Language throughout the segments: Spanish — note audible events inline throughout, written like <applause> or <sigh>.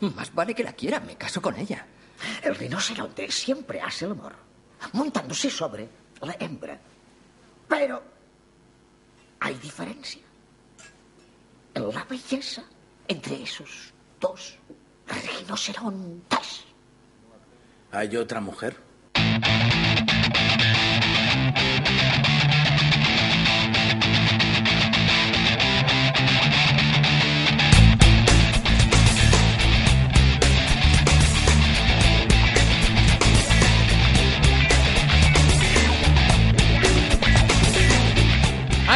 Más vale que la quiera, me caso con ella. El rinoceronte siempre hace el amor, montándose sobre la hembra. Pero hay diferencia en la belleza entre esos dos rinocerontes. ¿Hay otra mujer?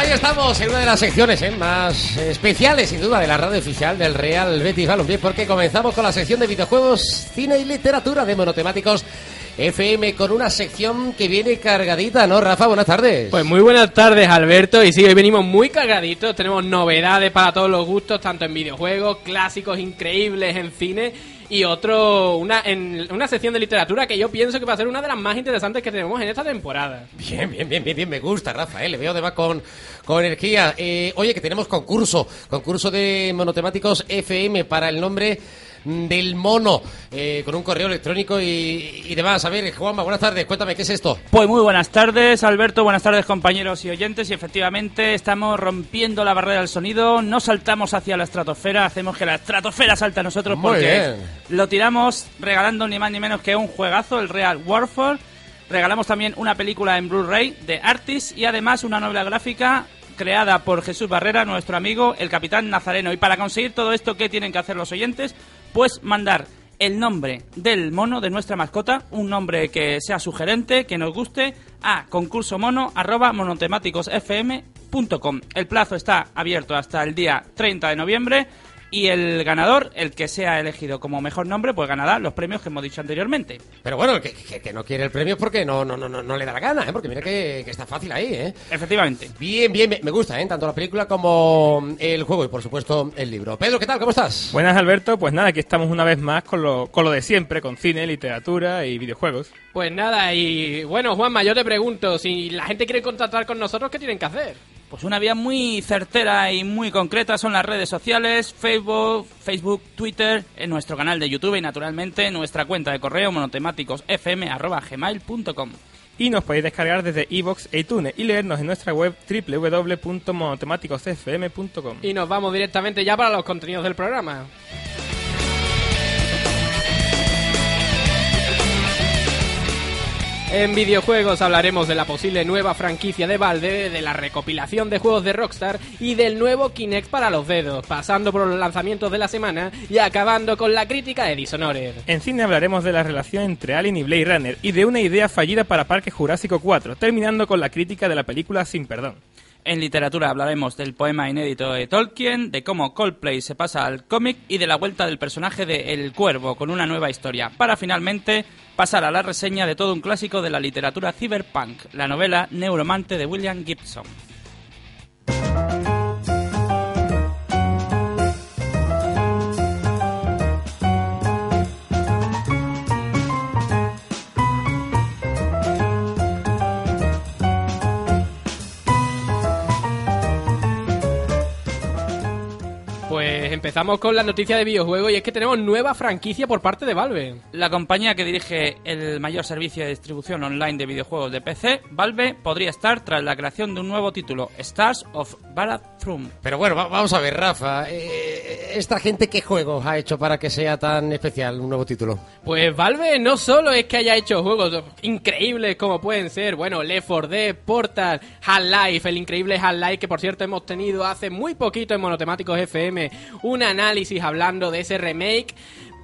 Ahí estamos en una de las secciones ¿eh? más especiales, sin duda, de la radio oficial del Real Betis Balompié, porque comenzamos con la sección de videojuegos, cine y literatura de monotemáticos FM, con una sección que viene cargadita, ¿no, Rafa? Buenas tardes. Pues muy buenas tardes, Alberto. Y sí, hoy venimos muy cargaditos. Tenemos novedades para todos los gustos, tanto en videojuegos, clásicos increíbles en cine y otro, una, en una sección de literatura que yo pienso que va a ser una de las más interesantes que tenemos en esta temporada. Bien, bien, bien, bien, bien, me gusta, Rafa, ¿eh? le veo además con, con energía. Eh, oye, que tenemos concurso, concurso de monotemáticos FM para el nombre del mono, eh, con un correo electrónico y, y demás. A ver, Juanma, buenas tardes, cuéntame, ¿qué es esto? Pues muy buenas tardes, Alberto, buenas tardes, compañeros y oyentes. Y efectivamente estamos rompiendo la barrera del sonido, no saltamos hacia la estratosfera, hacemos que la estratosfera salte a nosotros Muy porque bien. lo tiramos regalando ni más ni menos que un juegazo, el Real Warfare. Regalamos también una película en Blu-ray de Artis y además una novela gráfica creada por Jesús Barrera, nuestro amigo, el Capitán Nazareno. Y para conseguir todo esto, ¿qué tienen que hacer los oyentes? Pues mandar el nombre del mono de nuestra mascota, un nombre que sea sugerente, que nos guste, a concurso monotemáticosfm.com. El plazo está abierto hasta el día 30 de noviembre y el ganador, el que sea elegido como mejor nombre, pues ganará los premios que hemos dicho anteriormente. Pero bueno, el que, que- que no quiere el premio es porque no, no, no, no, le da la gana, ¿eh? Porque mira que, que está fácil ahí, ¿eh? Efectivamente. Bien, bien, me- me gusta, ¿eh? Tanto la película como el juego y, por supuesto, el libro. Pedro, ¿qué tal? ¿Cómo estás? Buenas Alberto, pues nada, aquí estamos una vez más con lo, con lo de siempre, con cine, literatura y videojuegos. Pues nada, y bueno, Juanma, yo te pregunto, si la gente quiere contactar con nosotros, ¿qué tienen que hacer? Pues una vía muy certera y muy concreta son las redes sociales, Facebook, Facebook, Twitter, en nuestro canal de YouTube y naturalmente en nuestra cuenta de correo monotemáticosfm.gmail.com. Y nos podéis descargar desde iVoox e iTunes y leernos en nuestra web www.monotemáticosfm.com. Y nos vamos directamente ya para los contenidos del programa. En videojuegos hablaremos de la posible nueva franquicia de Valve, de la recopilación de juegos de Rockstar y del nuevo Kinect para los dedos, pasando por los lanzamientos de la semana y acabando con la crítica de Dishonored. En cine hablaremos de la relación entre Alien y Blade Runner y de una idea fallida para Parque Jurásico 4, terminando con la crítica de la película Sin Perdón. En literatura hablaremos del poema inédito de Tolkien, de cómo Coldplay se pasa al cómic y de la vuelta del personaje de El Cuervo con una nueva historia, para finalmente pasar a la reseña de todo un clásico de la literatura cyberpunk, la novela Neuromante de William Gibson. Empezamos con la noticia de videojuegos y es que tenemos nueva franquicia por parte de Valve. La compañía que dirige el mayor servicio de distribución online de videojuegos de PC, Valve, podría estar tras la creación de un nuevo título, Stars of Barathrum. Pero bueno, va- vamos a ver, Rafa. eh, ¿Esta gente qué juegos ha hecho para que sea tan especial un nuevo título? Pues Valve no solo es que haya hecho juegos increíbles como pueden ser, bueno, Left 4 Dead, Portal, Half-Life, el increíble Half-Life que por cierto hemos tenido hace muy poquito en Monotemáticos FM un análisis hablando de ese remake.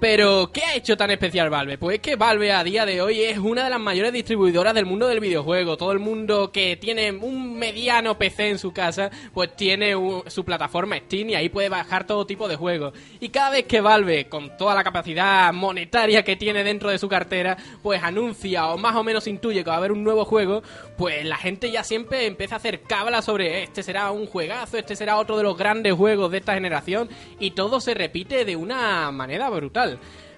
Pero, ¿qué ha hecho tan especial Valve? Pues es que Valve a día de hoy es una de las mayores distribuidoras del mundo del videojuego. Todo el mundo que tiene un mediano PC en su casa, pues tiene su plataforma Steam y ahí puede bajar todo tipo de juegos. Y cada vez que Valve, con toda la capacidad monetaria que tiene dentro de su cartera, pues anuncia o más o menos intuye que va a haber un nuevo juego, pues la gente ya siempre empieza a hacer cábala sobre este será un juegazo, este será otro de los grandes juegos de esta generación y todo se repite de una manera brutal.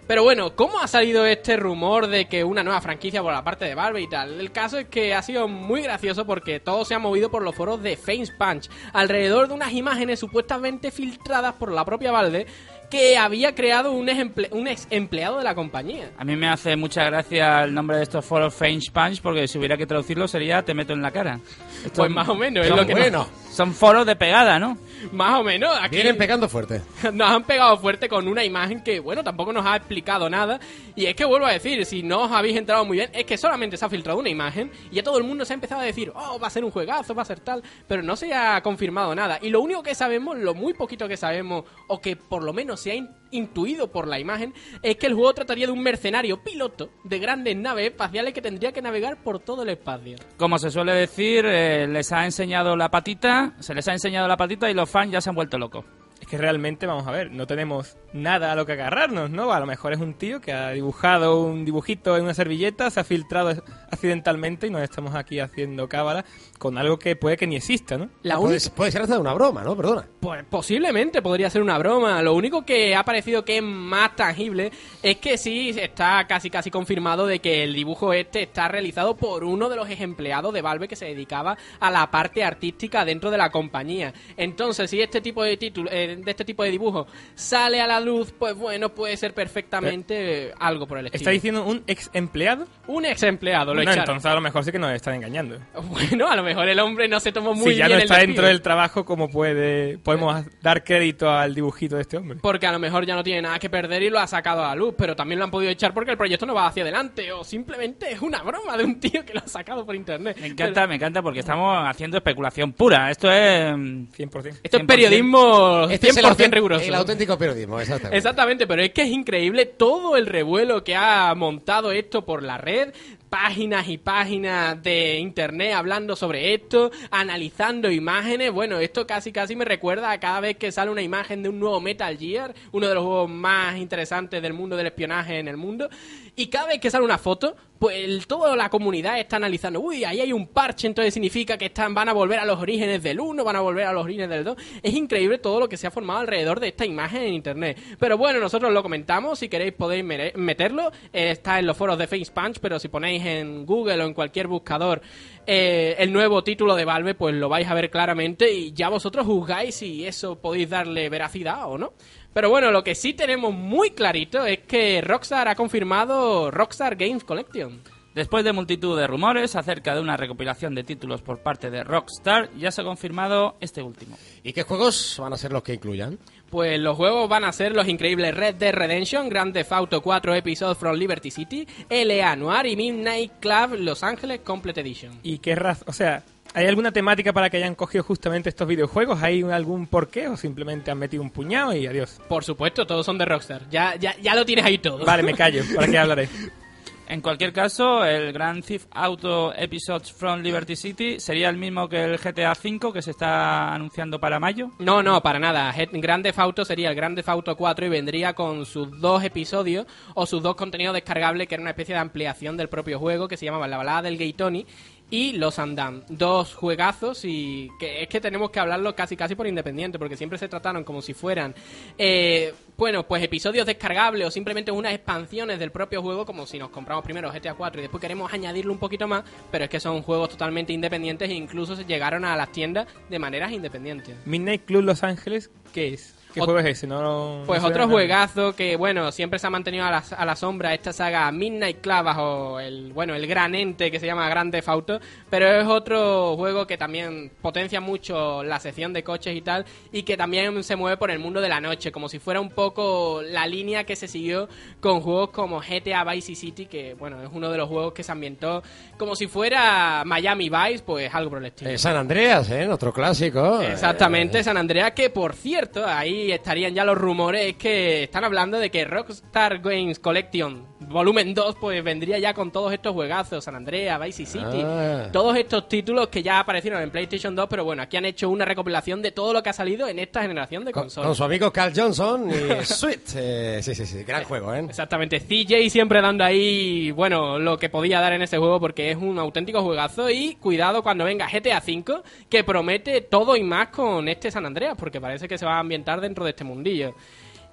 Pero bueno, ¿cómo ha salido este rumor de que una nueva franquicia por la parte de Valve y tal? El caso es que ha sido muy gracioso porque todo se ha movido por los foros de Face Punch, alrededor de unas imágenes supuestamente filtradas por la propia Valve que había creado un, ex un ex empleado de la compañía. A mí me hace mucha gracia el nombre de estos foros Fange Punch porque si hubiera que traducirlo sería te meto en la cara. Esto- Pues más o menos, es lo que buenos. Son foros de pegada, ¿no? Más o menos. Aquí Vienen pegando fuerte. <laughs> nos han pegado fuerte con una imagen que, bueno, tampoco nos ha explicado nada. Y es que vuelvo a decir, si no os habéis entrado muy bien, es que solamente se ha filtrado una imagen y ya todo el mundo se ha empezado a decir, oh, va a ser un juegazo, va a ser tal, pero no se ha confirmado nada. Y lo único que sabemos, lo muy poquito que sabemos, o que por lo menos se ha intuido por la imagen, es que el juego trataría de un mercenario piloto de grandes naves espaciales que tendría que navegar por todo el espacio. Como se suele decir, eh, les ha enseñado la patita, se les ha enseñado la patita y los fans ya se han vuelto locos. Que realmente, vamos a ver, no tenemos nada a lo que agarrarnos, ¿no? A lo mejor es un tío que ha dibujado un dibujito en una servilleta, se ha filtrado accidentalmente y nos estamos aquí haciendo cábala con algo que puede que ni exista, ¿no? La puede, única... puede ser hasta una broma, ¿no? Perdona. Pues posiblemente podría ser una broma. Lo único que ha parecido que es más tangible es que sí está casi casi confirmado de que el dibujo este está realizado por uno de los empleados de Valve que se dedicaba a la parte artística dentro de la compañía. Entonces, si este tipo de título, eh, de este tipo de dibujo sale a la luz, pues bueno, puede ser perfectamente eh, algo por el estilo. ¿Está diciendo un ex empleado? Un ex empleado, lo No, echaron. entonces a lo mejor sí que nos están engañando. <laughs> Bueno, a lo mejor el hombre no se tomó muy si ya bien no el está dentro del trabajo, ¿cómo puede, podemos dar crédito al dibujito de este hombre? Porque a lo mejor ya no tiene nada que perder y lo ha sacado a la luz, pero también lo han podido echar porque el proyecto no va hacia adelante, o simplemente es una broma de un tío que lo ha sacado por internet. Me encanta, me encanta porque estamos haciendo especulación pura. Esto es... mm, 100%. Esto es 100%. periodismo 100% es el, riguroso. el auténtico periodismo, exactamente. Exactamente, pero es que es increíble todo el revuelo que ha montado esto por la red, páginas y páginas de internet hablando sobre esto, analizando imágenes. Bueno, esto casi casi me recuerda a cada vez que sale una imagen de un nuevo Metal Gear, uno de los juegos más interesantes del mundo del espionaje en el mundo. Y cada vez que sale una foto, pues toda la comunidad está analizando, uy, ahí hay un parche, entonces significa que están, van a volver a los orígenes del 1, van a volver a los orígenes del 2. Es increíble todo lo que se ha formado alrededor de esta imagen en internet. Pero bueno, nosotros lo comentamos, si queréis podéis meterlo, Eh, está en los foros de Face Punch, pero si ponéis en Google o en cualquier buscador eh, el nuevo título de Valve, pues lo vais a ver claramente y ya vosotros juzgáis si eso podéis darle veracidad o no. Pero bueno, lo que sí tenemos muy clarito es que Rockstar ha confirmado Rockstar Games Collection. Después de multitud de rumores acerca de una recopilación de títulos por parte de Rockstar, ya se ha confirmado este último. ¿Y qué juegos van a ser los que incluyan? Pues los juegos van a ser los increíbles Red Dead Redemption, Grand Theft Auto 4 Episodes from Liberty City, LA Noir y Midnight Club Los Ángeles Complete Edition. ¿Y qué raza? O sea, ¿hay alguna temática para que hayan cogido justamente estos videojuegos? ¿Hay algún porqué o simplemente han metido un puñado y adiós? Por supuesto, todos son de Rockstar. Ya, ya, ya lo tienes ahí todo. Vale, me callo. ¿Para qué hablaré? <laughs> En cualquier caso, el Grand Theft Auto Episodes from Liberty City sería el mismo que el GTA V que se está anunciando para mayo. No, no, para nada. Grand Theft Auto sería el Grand Theft Auto 4 y vendría con sus dos episodios o sus dos contenidos descargables, que era una especie de ampliación del propio juego que se llamaba La balada del Gay Tony y Los Andam. Dos juegazos y que es que tenemos que hablarlo casi casi por independiente, porque siempre se trataron como si fueran, eh, bueno, pues episodios descargables o simplemente unas expansiones del propio juego, como si nos compramos primero GTA 4 y después queremos añadirle un poquito más, pero es que son juegos totalmente independientes e incluso se llegaron a las tiendas de maneras independientes. Midnight Club Los Ángeles, ¿qué es? ¿Qué Ot- juego es ese? No, no Pues otro nada. juegazo que, bueno, siempre se ha mantenido a la, a la sombra esta saga Midnight Club bajo el, bueno, el gran ente que se llama Grand Theft Auto, pero es otro juego que también potencia mucho la sección de coches y tal, y que también se mueve por el mundo de la noche, como si fuera un poco la línea que se siguió con juegos como GTA Vice City, que, bueno, es uno de los juegos que se ambientó como si fuera Miami Vice, pues algo por el estilo. Eh, San Andreas, ¿eh? Otro clásico. Exactamente, San Andreas, que por cierto, ahí estarían ya los rumores que están hablando de que Rockstar Games Collection Volumen 2 pues vendría ya con todos estos juegazos, San Andreas, Vice City, Ah. todos estos títulos que ya aparecieron en PlayStation 2, pero bueno, aquí han hecho una recopilación de todo lo que ha salido en esta generación de Con, consolas. con su amigo Carl Johnson y <laughs> Sweet. Eh, sí, sí, sí, gran juego, ¿eh? Exactamente, CJ siempre dando ahí, bueno, lo que podía dar en ese juego porque es un auténtico juegazo y cuidado cuando venga GTA V que promete todo y más con este San Andreas porque parece que se va a ambientar dentro de este mundillo.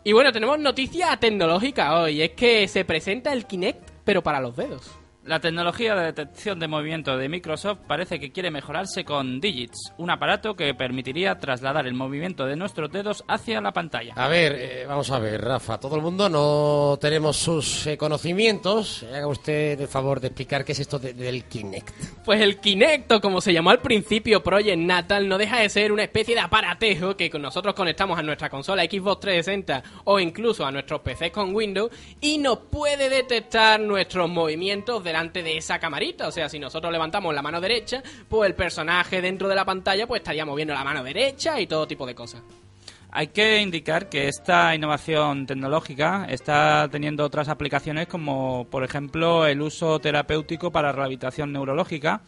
Y bueno, tenemos noticia tecnológica hoy, es que se presenta el Kinect pero para los dedos. La tecnología de detección de movimiento de Microsoft parece que quiere mejorarse con Digits, un aparato que permitiría trasladar el movimiento de nuestros dedos hacia la pantalla. A ver, eh, vamos a ver, Rafa, todo el mundo no tenemos sus eh, conocimientos. Haga usted el favor de explicar qué es esto de- del Kinect. Pues el Kinect, o como se llamó al principio Project Natal, no deja de ser una especie de aparatejo que con nosotros conectamos a nuestra consola Xbox 360 o incluso a nuestros PCs con Windows y nos puede detectar nuestros movimientos delante de esa camarita. O sea, si nosotros levantamos la mano derecha, pues el personaje dentro de la pantalla pues estaría moviendo la mano derecha y todo tipo de cosas. Hay que indicar que esta innovación tecnológica está teniendo otras aplicaciones como, por ejemplo, el uso terapéutico para rehabilitación neurológica,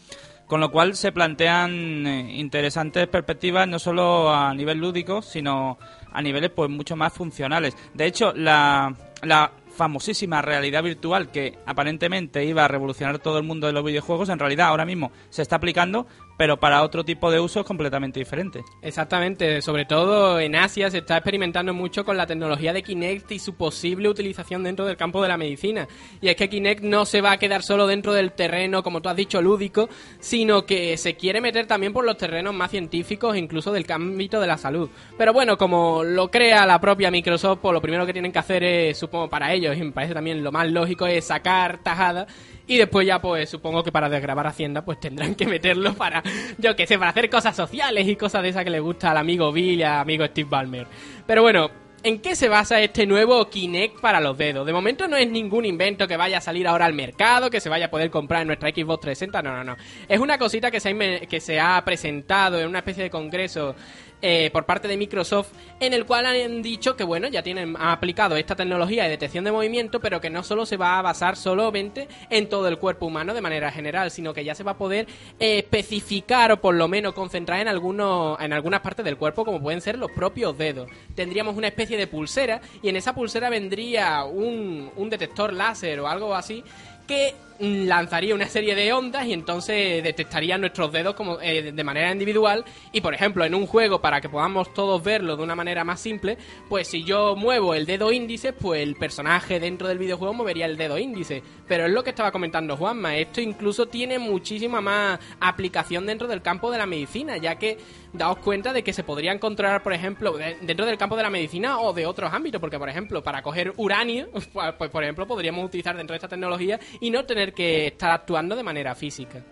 con lo cual se plantean eh, interesantes perspectivas no solo a nivel lúdico, sino a niveles pues mucho más funcionales. De hecho, la, la famosísima realidad virtual que aparentemente iba a revolucionar todo el mundo de los videojuegos, en realidad ahora mismo se está aplicando, pero para otro tipo de usos completamente diferentes. Exactamente, sobre todo en Asia se está experimentando mucho con la tecnología de Kinect y su posible utilización dentro del campo de la medicina. Y es que Kinect no se va a quedar solo dentro del terreno, como tú has dicho, lúdico, sino que se quiere meter también por los terrenos más científicos, incluso del ámbito de la salud. Pero bueno, como lo crea la propia Microsoft, pues lo primero que tienen que hacer es, supongo, para ellos, y me parece también lo más lógico, es sacar tajada y después ya, pues supongo que para desgrabar Hacienda, pues tendrán que meterlo para, yo que sé, para hacer cosas sociales y cosas de esas que le gusta al amigo Bill y al amigo Steve Ballmer. Pero bueno, ¿en qué se basa este nuevo Kinect para los dedos? De momento no es ningún invento que vaya a salir ahora al mercado, que se vaya a poder comprar en nuestra Xbox 360, no, no, no. Es una cosita que se ha, que se ha presentado en una especie de congreso eh, por parte de Microsoft, en el cual han dicho que bueno, ya tienen ha aplicado esta tecnología de detección de movimiento, pero que no solo se va a basar solamente en todo el cuerpo humano de manera general, sino que ya se va a poder eh, especificar o por lo menos concentrar en algunos en algunas partes del cuerpo, como pueden ser los propios dedos. Tendríamos una especie de pulsera y en esa pulsera vendría un, un detector láser o algo así que lanzaría una serie de ondas y entonces detectaría nuestros dedos como eh, de manera individual. Y por ejemplo en un juego para que podamos todos verlo de una manera más simple pues si yo muevo el dedo índice pues el personaje dentro del videojuego movería el dedo índice. Pero es lo que estaba comentando Juanma esto incluso tiene muchísima más aplicación dentro del campo de la medicina ya que daos cuenta de que se podría encontrar por ejemplo de- dentro del campo de la medicina o de otros ámbitos porque por ejemplo para coger uranio <laughs> pues, por ejemplo podríamos utilizar dentro de esta tecnología y no tener que estar actuando de manera física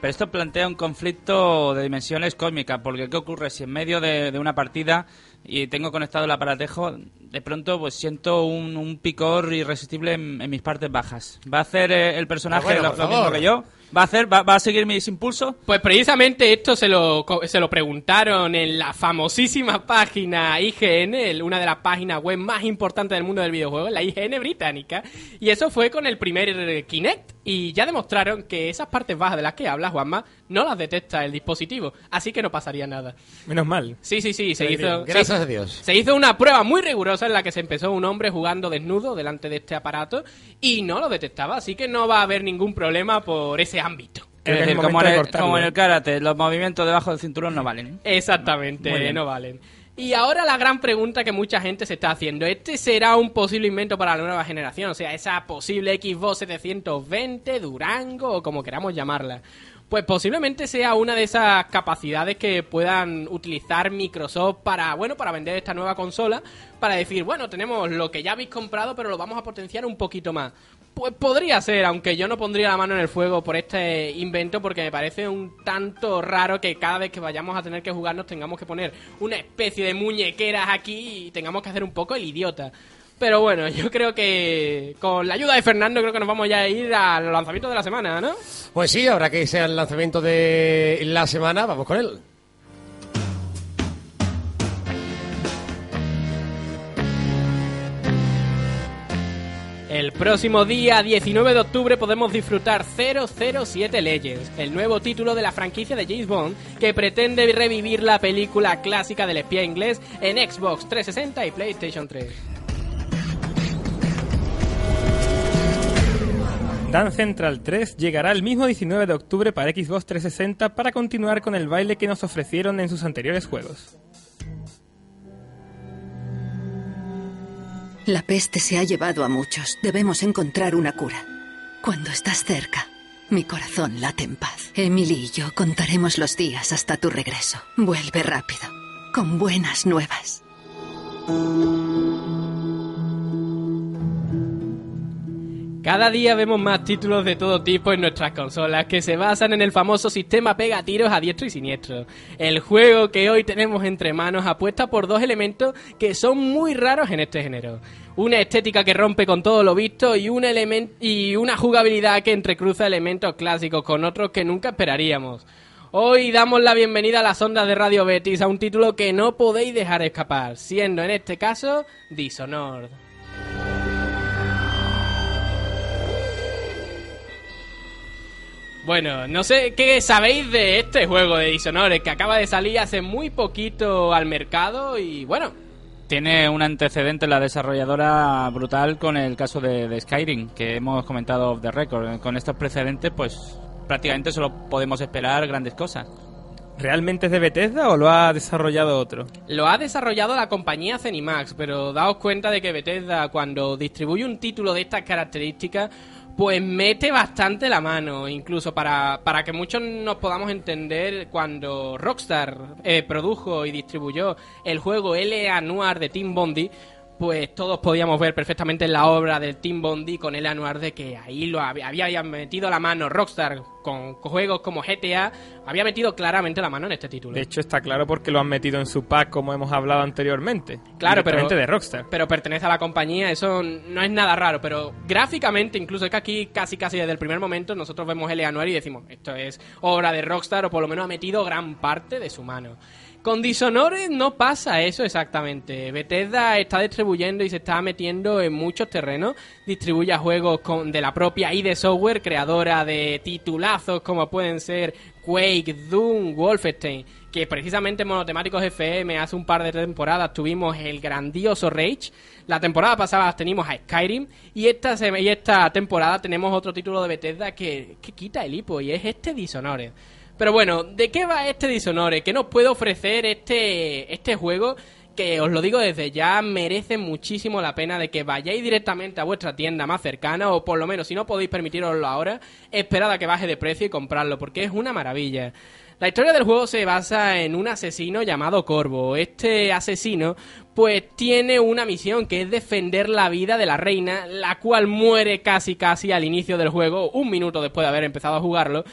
Pero esto plantea un conflicto de dimensiones cósmicas, porque ¿qué ocurre si en medio de, de una partida y tengo conectado el aparatejo, de pronto pues siento un, un picor irresistible en, en mis partes bajas? ¿Va a hacer eh, el personaje Pero bueno, lo, lo mismo que yo? ¿Va a hacer, va, va a seguir mis impulsos? Pues precisamente esto se lo, se lo preguntaron en la famosísima página IGN, una de las páginas web más importantes del mundo del videojuego, la IGN británica. Y eso fue con el primer Kinect. Y ya demostraron que esas partes bajas de las que habla Juanma no las detecta el dispositivo. Así que no pasaría nada. Menos mal. Sí, sí, sí, se hizo... se Gracias a Dios. Se hizo una prueba muy rigurosa en la que se empezó un hombre jugando desnudo delante de este aparato y no lo detectaba, así que no va a haber ningún problema por ese ámbito. Es decir, como en, de el, cortarlo. como en el karate, los movimientos debajo del cinturón no valen. Exactamente, Muy bien. no valen. Y ahora la gran pregunta que mucha gente se está haciendo, ¿este será un posible invento para la nueva generación? O sea, esa posible Xbox 720, Durango o como queramos llamarla. Pues posiblemente sea una de esas capacidades que puedan utilizar Microsoft para, bueno, para vender esta nueva consola, para decir, bueno, tenemos lo que ya habéis comprado, pero lo vamos a potenciar un poquito más. Pues podría ser, aunque yo no pondría la mano en el fuego por este invento porque me parece un tanto raro que cada vez que vayamos a tener que jugar nos tengamos que poner una especie de muñequeras aquí y tengamos que hacer un poco el idiota. Pero bueno, yo creo que con la ayuda de Fernando creo que nos vamos ya a ir al lanzamiento de la semana, ¿no? Pues sí, ahora que sea el lanzamiento de la semana, vamos con él. El próximo día 19 de octubre podemos disfrutar 007 Legends, el nuevo título de la franquicia de James Bond que pretende revivir la película clásica del espía inglés en Xbox 360 y PlayStation 3. Dan Central 3 llegará el mismo 19 de octubre para Xbox 360 para continuar con el baile que nos ofrecieron en sus anteriores juegos. La peste se ha llevado a muchos. Debemos encontrar una cura. Cuando estás cerca, mi corazón late en paz. Emily y yo contaremos los días hasta tu regreso. Vuelve rápido, con buenas nuevas. Cada día vemos más títulos de todo tipo en nuestras consolas que se basan en el famoso sistema pega tiros a diestro y siniestro. El juego que hoy tenemos entre manos apuesta por dos elementos que son muy raros en este género. Una estética que rompe con todo lo visto y, y una jugabilidad que entrecruza elementos clásicos con otros que nunca esperaríamos. Hoy damos la bienvenida a las ondas de Radio Betis a un título que no podéis dejar escapar, siendo en este caso Dishonored. Bueno, no sé qué sabéis de este juego de Dishonored que acaba de salir hace muy poquito al mercado y bueno, Tiene un antecedente la desarrolladora brutal con el caso de, de Skyrim, que hemos comentado off the record. Con estos precedentes, pues prácticamente solo podemos esperar grandes cosas. ¿Realmente es de Bethesda o lo ha desarrollado otro? lo ha desarrollado la compañía Zenimax, pero daos cuenta de que Bethesda cuando distribuye un título de estas características pues mete bastante la mano, incluso para, para que muchos nos podamos entender cuando Rockstar eh, produjo y distribuyó el juego L.A. Noir de Team Bondi, pues todos podíamos ver perfectamente en la obra del Team Bondi con el Noir de que ahí lo había, había metido la mano Rockstar con juegos como GTA, había metido claramente la mano en este título. De hecho, está claro porque lo han metido en su pack, como hemos hablado anteriormente. Claro, pero- de Rockstar. pero pertenece a la compañía, eso no es nada raro, pero gráficamente, incluso es que aquí casi casi desde el primer momento nosotros vemos el Anuar y decimos, esto es obra de Rockstar o por lo menos ha metido gran parte de su mano. Con Dishonored no pasa eso exactamente. Bethesda está distribuyendo y se está metiendo en muchos terrenos. Distribuye juegos con, de la propia ID Software, creadora de titulazos como pueden ser Quake, Doom, Wolfenstein. Que precisamente en Monotemáticos FM hace un par de temporadas tuvimos el grandioso Rage. La temporada pasada teníamos a Skyrim. Y esta, y esta temporada tenemos otro título de Bethesda que quita el hipo y es este Dishonored. Pero bueno, ¿de qué va este Dishonored? ¿Qué nos puede ofrecer este, este juego? Que os lo digo desde ya, merece muchísimo la pena de que vayáis directamente a vuestra tienda más cercana, o por lo menos si no podéis permitiroslo ahora, esperad a que baje de precio y comprarlo, porque es una maravilla. La historia del juego se basa en un asesino llamado Corvo. Este asesino, pues, tiene una misión que es defender la vida de la reina, la cual muere casi casi al inicio del juego, un minuto después de haber empezado a jugarlo.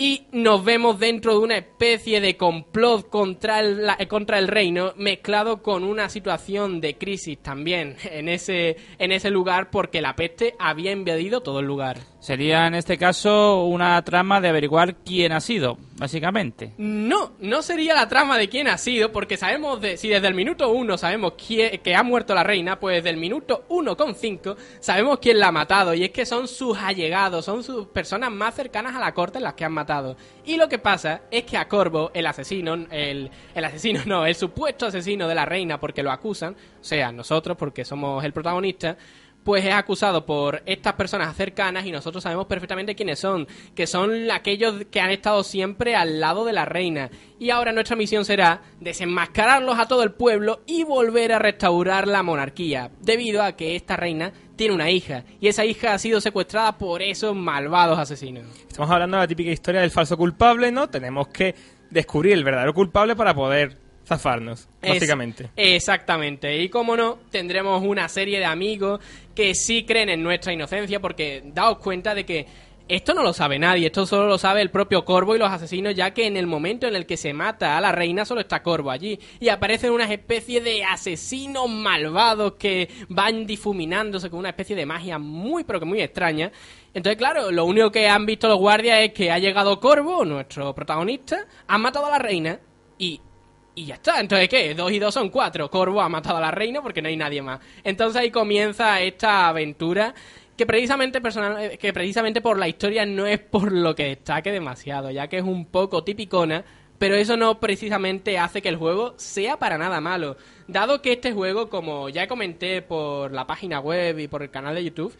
Y nos vemos dentro de una especie de complot contra el, eh, contra el reino, mezclado con una situación de crisis también en ese, en ese lugar, porque la peste había invadido todo el lugar. Sería en este caso una trama de averiguar quién ha sido, básicamente. No, no sería la trama de quién ha sido, porque sabemos de, si desde el minuto 1 sabemos quién, que ha muerto la reina, pues desde el minuto 1,5 sabemos quién la ha matado, y es que son sus allegados, son sus personas más cercanas a la corte las que han matado. Y lo que pasa es que a Corvo, el asesino, el, el asesino no, el supuesto asesino de la reina, porque lo acusan, o sea, nosotros, porque somos el protagonista, pues es acusado por estas personas cercanas y nosotros sabemos perfectamente quiénes son, que son aquellos que han estado siempre al lado de la reina. Y ahora nuestra misión será desenmascararlos a todo el pueblo y volver a restaurar la monarquía, debido a que esta reina tiene una hija y esa hija ha sido secuestrada por esos malvados asesinos. Estamos hablando de la típica historia del falso culpable, ¿no? Tenemos que descubrir el verdadero culpable para poder zafarnos, Es- básicamente. exactamente. Y como no, tendremos una serie de amigos que sí creen en nuestra inocencia porque daos cuenta de que esto no lo sabe nadie, esto solo lo sabe el propio Corvo y los asesinos, ya que en el momento en el que se mata a la reina solo está Corvo allí y aparecen unas especies de asesinos malvados que van difuminándose con una especie de magia muy pero que muy extraña. Entonces, claro, lo único que han visto los guardias es que ha llegado Corvo, nuestro protagonista, ha matado a la reina y y ya está. Entonces, ¿qué? Dos y dos son cuatro. Corvo ha matado a la reina porque no hay nadie más. Entonces ahí comienza esta aventura que precisamente, personal, eh, que precisamente por la historia no es por lo que destaque demasiado, ya que es un poco tipicona, pero eso no precisamente hace que el juego sea para nada malo. Dado que este juego, como ya comenté por la página web y por el canal de YouTube,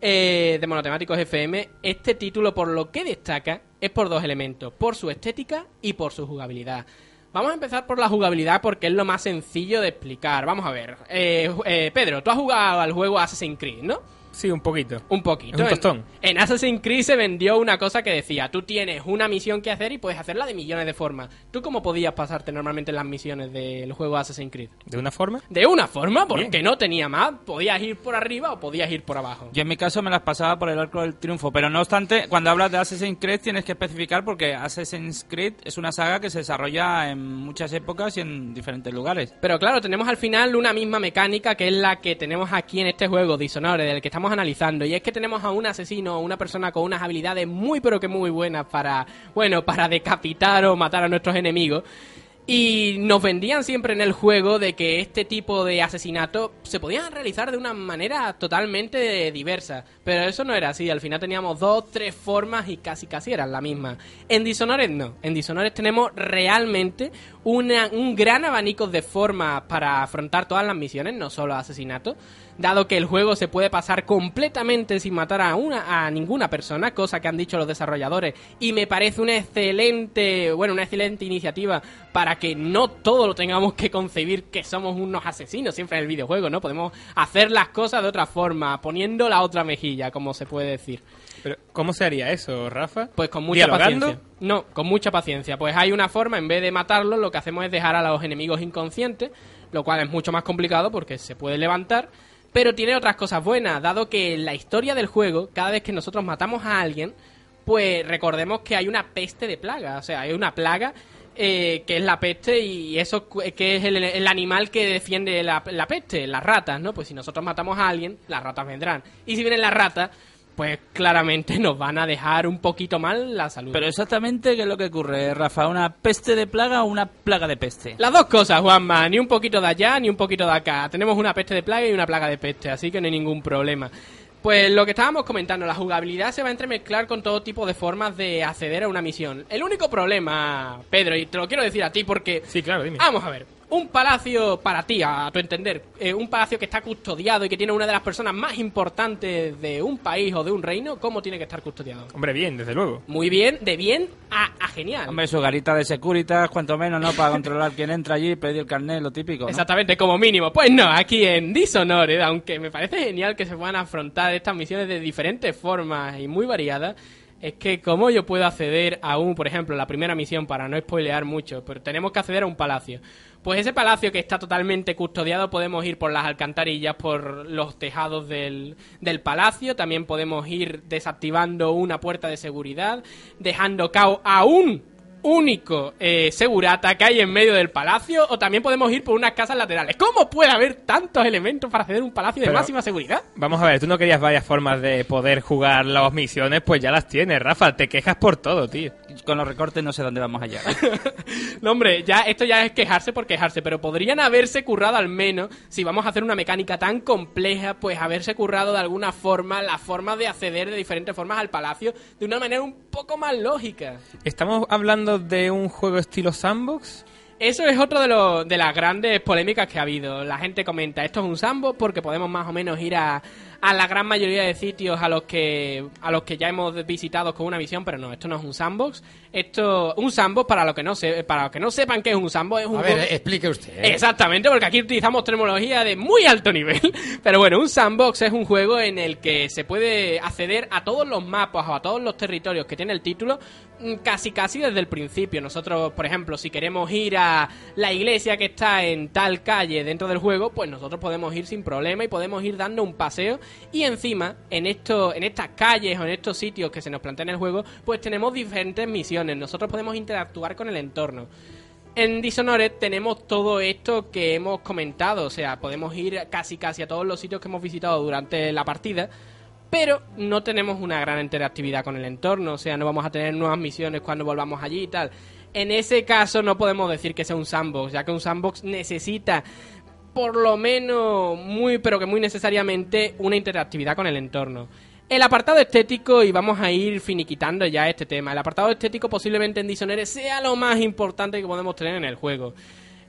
eh, de Monotemáticos FM, este título por lo que destaca es por dos elementos, por su estética y por su jugabilidad. Vamos a empezar por la jugabilidad porque es lo más sencillo de explicar. Vamos a ver. Eh, eh, Pedro, tú has jugado al juego Assassin's Creed, ¿no? Sí, un poquito. Un poquito. Es un En- tostón. En, Assassin's Creed se vendió una cosa que decía, tú tienes una misión que hacer y puedes hacerla de millones de formas. ¿Tú cómo podías pasarte normalmente las misiones del juego Assassin's Creed? ¿De una forma? De una forma, porque Bien. no tenía más. Podías ir por arriba o podías ir por abajo. Yo en mi caso me las pasaba por el arco del triunfo, pero no obstante, cuando hablas de Assassin's Creed tienes que especificar porque Assassin's Creed es una saga que se desarrolla en muchas épocas y en diferentes lugares. Pero claro, tenemos al final una misma mecánica que es la que tenemos aquí en este juego, Dishonored, del que estamos analizando. Y es que tenemos a un asesino, una persona con unas habilidades muy pero que muy buenas para, bueno, para decapitar o matar a nuestros enemigos. Y nos vendían siempre en el juego de que este tipo de asesinatos se podían realizar de una manera totalmente diversa. Pero eso no era así. Al final teníamos dos, tres formas y casi casi eran la misma. En Dishonored no. En Dishonored tenemos realmente un gran abanico de formas para afrontar todas las misiones, no solo asesinatos. Dado que el juego se puede pasar completamente sin matar a una a ninguna persona, cosa que han dicho los desarrolladores, y me parece una excelente, bueno, una excelente iniciativa para que no todo lo tengamos que concebir que somos unos asesinos siempre en el videojuego, ¿no? Podemos hacer las cosas de otra forma, poniendo la otra mejilla, como se puede decir. Pero, ¿Cómo se haría eso, Rafa? Pues con mucha ¿Dialogando? paciencia. No, con mucha paciencia. Pues hay una forma, en vez de matarlos, lo que hacemos es dejar a los enemigos inconscientes, lo cual es mucho más complicado porque se puede levantar. Pero tiene otras cosas buenas, dado que en la historia del juego, cada vez que nosotros matamos a alguien, pues recordemos que hay una peste de plaga. O sea, hay una plaga eh, que es la peste y eso que es el, el animal que defiende la, la peste, las ratas, ¿no? Pues si nosotros matamos a alguien, las ratas vendrán. Y si vienen las ratas, pues claramente nos van a dejar un poquito mal la salud. Pero exactamente, ¿qué es lo que ocurre, Rafa? ¿Una peste de plaga o una plaga de peste? Las dos cosas, Juanma, ni un poquito de allá ni un poquito de acá. Tenemos una peste de plaga y una plaga de peste, así que no hay ningún problema. Pues lo que estábamos comentando, la jugabilidad se va a entremezclar con todo tipo de formas de acceder a una misión. El único problema, Pedro, y te lo quiero decir a ti porque... Sí, claro, dime. Vamos a ver, un palacio para ti, a tu entender, eh, un palacio que está custodiado y que tiene una de las personas más importantes de un país o de un reino, ¿cómo tiene que estar custodiado? Hombre, bien, desde luego. Muy bien, de bien a, a genial. Hombre, su garita de Securitas, cuanto menos, ¿no? Para controlar quién entra allí, pedir el carnet, lo típico, ¿no? Exactamente, como mínimo. Pues no, aquí en Dishonored, aunque me parece genial que se puedan afrontar estas misiones de diferentes formas y muy variadas, es que como yo puedo acceder a un, por ejemplo, la primera misión, para no spoilear mucho, pero tenemos que acceder a un palacio. Pues ese palacio que está totalmente custodiado, podemos ir por las alcantarillas, por los tejados del, del palacio, también podemos ir desactivando una puerta de seguridad, dejando cao a un único eh, segurata que hay en medio del palacio o también podemos ir por unas casas laterales. ¿Cómo puede haber tantos elementos para acceder a un palacio de Pero- máxima seguridad? Vamos a ver, tú no querías varias formas de poder jugar las misiones, pues ya las tienes, Rafa. Te quejas por todo, tío. Con los recortes no sé dónde vamos allá. <laughs> No, hombre, ya esto ya es quejarse por quejarse, pero podrían haberse currado al menos, si vamos a hacer una mecánica tan compleja, pues haberse currado de alguna forma la forma de acceder de diferentes formas al palacio de una manera un poco más lógica. ¿Estamos hablando de un juego estilo sandbox? Eso es otro de, de las grandes polémicas que ha habido. La gente comenta, esto es un sandbox porque podemos más o menos ir a, a la gran mayoría de sitios a los que a los que ya hemos visitado con una visión, pero no, esto no es un sandbox. Esto un sandbox para los que no se, para los que no sepan qué es un sandbox es un A ver, explique usted. ¿eh? Exactamente, porque aquí utilizamos terminología de muy alto nivel. <laughs> Pero bueno, un sandbox es un juego en el que se puede acceder a todos los mapas o a todos los territorios que tiene el título mm, casi casi desde el principio. Nosotros, por ejemplo, si queremos ir a la iglesia que está en tal calle dentro del juego, pues nosotros podemos ir sin problema y podemos ir dando un paseo y encima en esto en estas calles o en estos sitios que se nos plantean en el juego, pues tenemos diferentes misiones. Nosotros podemos interactuar con el entorno. En Dishonored tenemos todo esto que hemos comentado, o sea, podemos ir casi casi a todos los sitios que hemos visitado durante la partida, pero no tenemos una gran interactividad con el entorno, o sea, no vamos a tener nuevas misiones cuando volvamos allí y tal. En ese caso no podemos decir que sea un sandbox, ya que un sandbox necesita por lo menos muy pero que muy necesariamente una interactividad con el entorno. El apartado estético, y vamos a ir finiquitando ya este tema, el apartado estético posiblemente en Dishonored sea lo más importante que podemos tener en el juego.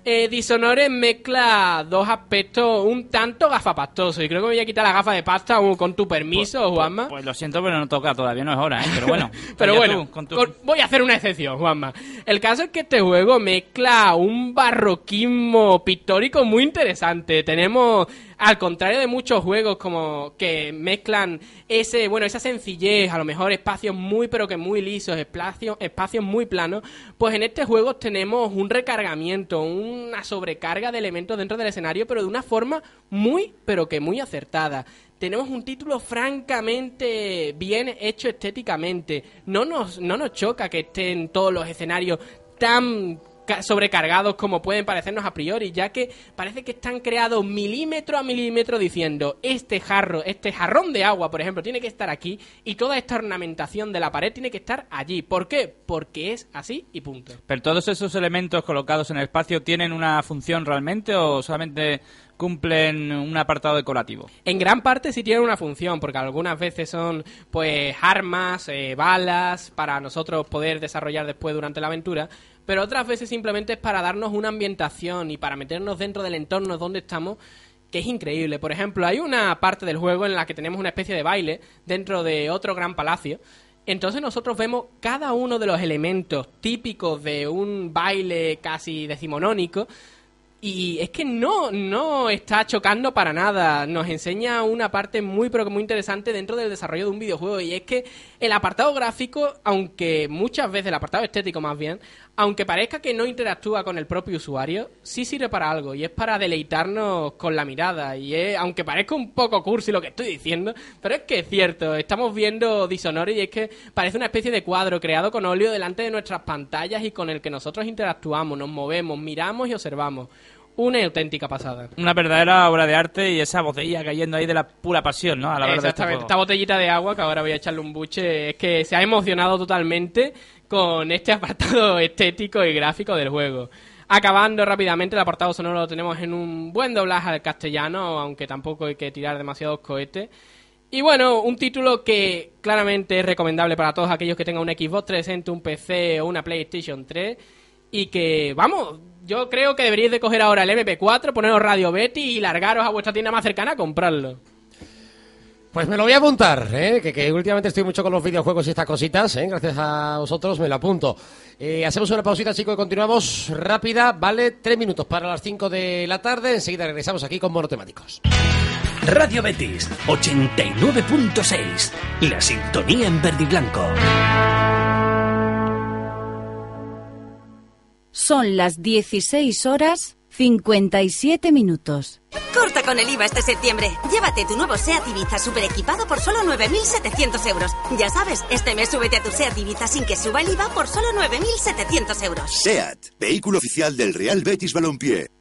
Eh, Dishonored mezcla dos aspectos un tanto gafapastosos. Y creo que me voy a quitar la gafa de pasta uh, con tu permiso, Juanma. Pues lo siento, pero no toca, todavía no es hora, ¿eh? Pero bueno. <laughs> Pero bueno, tú, con tu- con- voy a hacer una excepción, Juanma. El caso es que este juego mezcla un barroquismo pictórico muy interesante. Tenemos, al contrario de muchos juegos como que mezclan ese, bueno, esa sencillez, a lo mejor espacios muy pero que muy lisos, espacios, espacios muy planos, pues en este juego tenemos un recargamiento, una sobrecarga de elementos dentro del escenario, pero de una forma muy pero que muy acertada tenemos un título francamente bien hecho estéticamente. No nos, no nos choca que estén todos los escenarios tan sobrecargados como pueden parecernos a priori, ya que parece que están creados milímetro a milímetro diciendo este jarro, este jarrón de agua, por ejemplo, tiene que estar aquí y toda esta ornamentación de la pared tiene que estar allí. ¿Por qué? Porque es así y punto. Pero todos esos elementos colocados en el espacio tienen una función realmente o solamente cumplen un apartado decorativo. En gran parte sí tienen una función, porque algunas veces son pues armas, eh, balas, para nosotros poder desarrollar después durante la aventura, pero otras veces simplemente es para darnos una ambientación y para meternos dentro del entorno donde estamos que es increíble. Por ejemplo, hay una parte del juego en la que tenemos una especie de baile dentro de otro gran palacio. Entonces nosotros vemos cada uno de los elementos típicos de un baile casi decimonónico y es que no, no está chocando para nada. Nos enseña una parte muy, pero muy interesante dentro del desarrollo de un videojuego. Y es que el apartado gráfico, aunque muchas veces el apartado estético más bien, aunque parezca que no interactúa con el propio usuario, sí sirve para algo. Y es para deleitarnos con la mirada. Y es, aunque parezca un poco cursi lo que estoy diciendo, pero es que es cierto. Estamos viendo Dishonored y es que parece una especie de cuadro creado con óleo delante de nuestras pantallas y con el que nosotros interactuamos, nos movemos, miramos y observamos. Una auténtica pasada. Una verdadera obra de arte y esa botella cayendo ahí de la pura pasión, ¿no? A la hora de este juego. Esta botellita de agua, que ahora voy a echarle un buche, es que se ha emocionado totalmente con este <laughs> apartado estético y gráfico del juego. Acabando rápidamente, el apartado sonoro lo tenemos en un buen doblaje al castellano, aunque tampoco hay que tirar demasiados cohetes. Y bueno, un título que claramente es recomendable para todos aquellos que tengan un Xbox 360, un PC o una PlayStation 3. Y que, vamos, yo creo que deberíais de coger ahora el MP4, poneros Radio Betty y largaros a vuestra tienda más cercana a comprarlo. Pues me lo voy a apuntar, ¿eh? que, que últimamente estoy mucho con los videojuegos y estas cositas, ¿eh? gracias a vosotros me lo apunto. Eh, hacemos una pausita, chicos, y continuamos rápida, vale, tres minutos para las cinco de la tarde, enseguida regresamos aquí con monotemáticos. Radio Betis 89.6. La sintonía en verde y blanco. Son las 16 horas 57 minutos. Corta con el IVA este septiembre. Llévate tu nuevo SEAT Ibiza super equipado por solo 9.700 euros. Ya sabes, este mes súbete a tu SEAT Ibiza sin que suba el IVA por solo 9.700 euros. SEAT, vehículo oficial del Real Betis Balompié.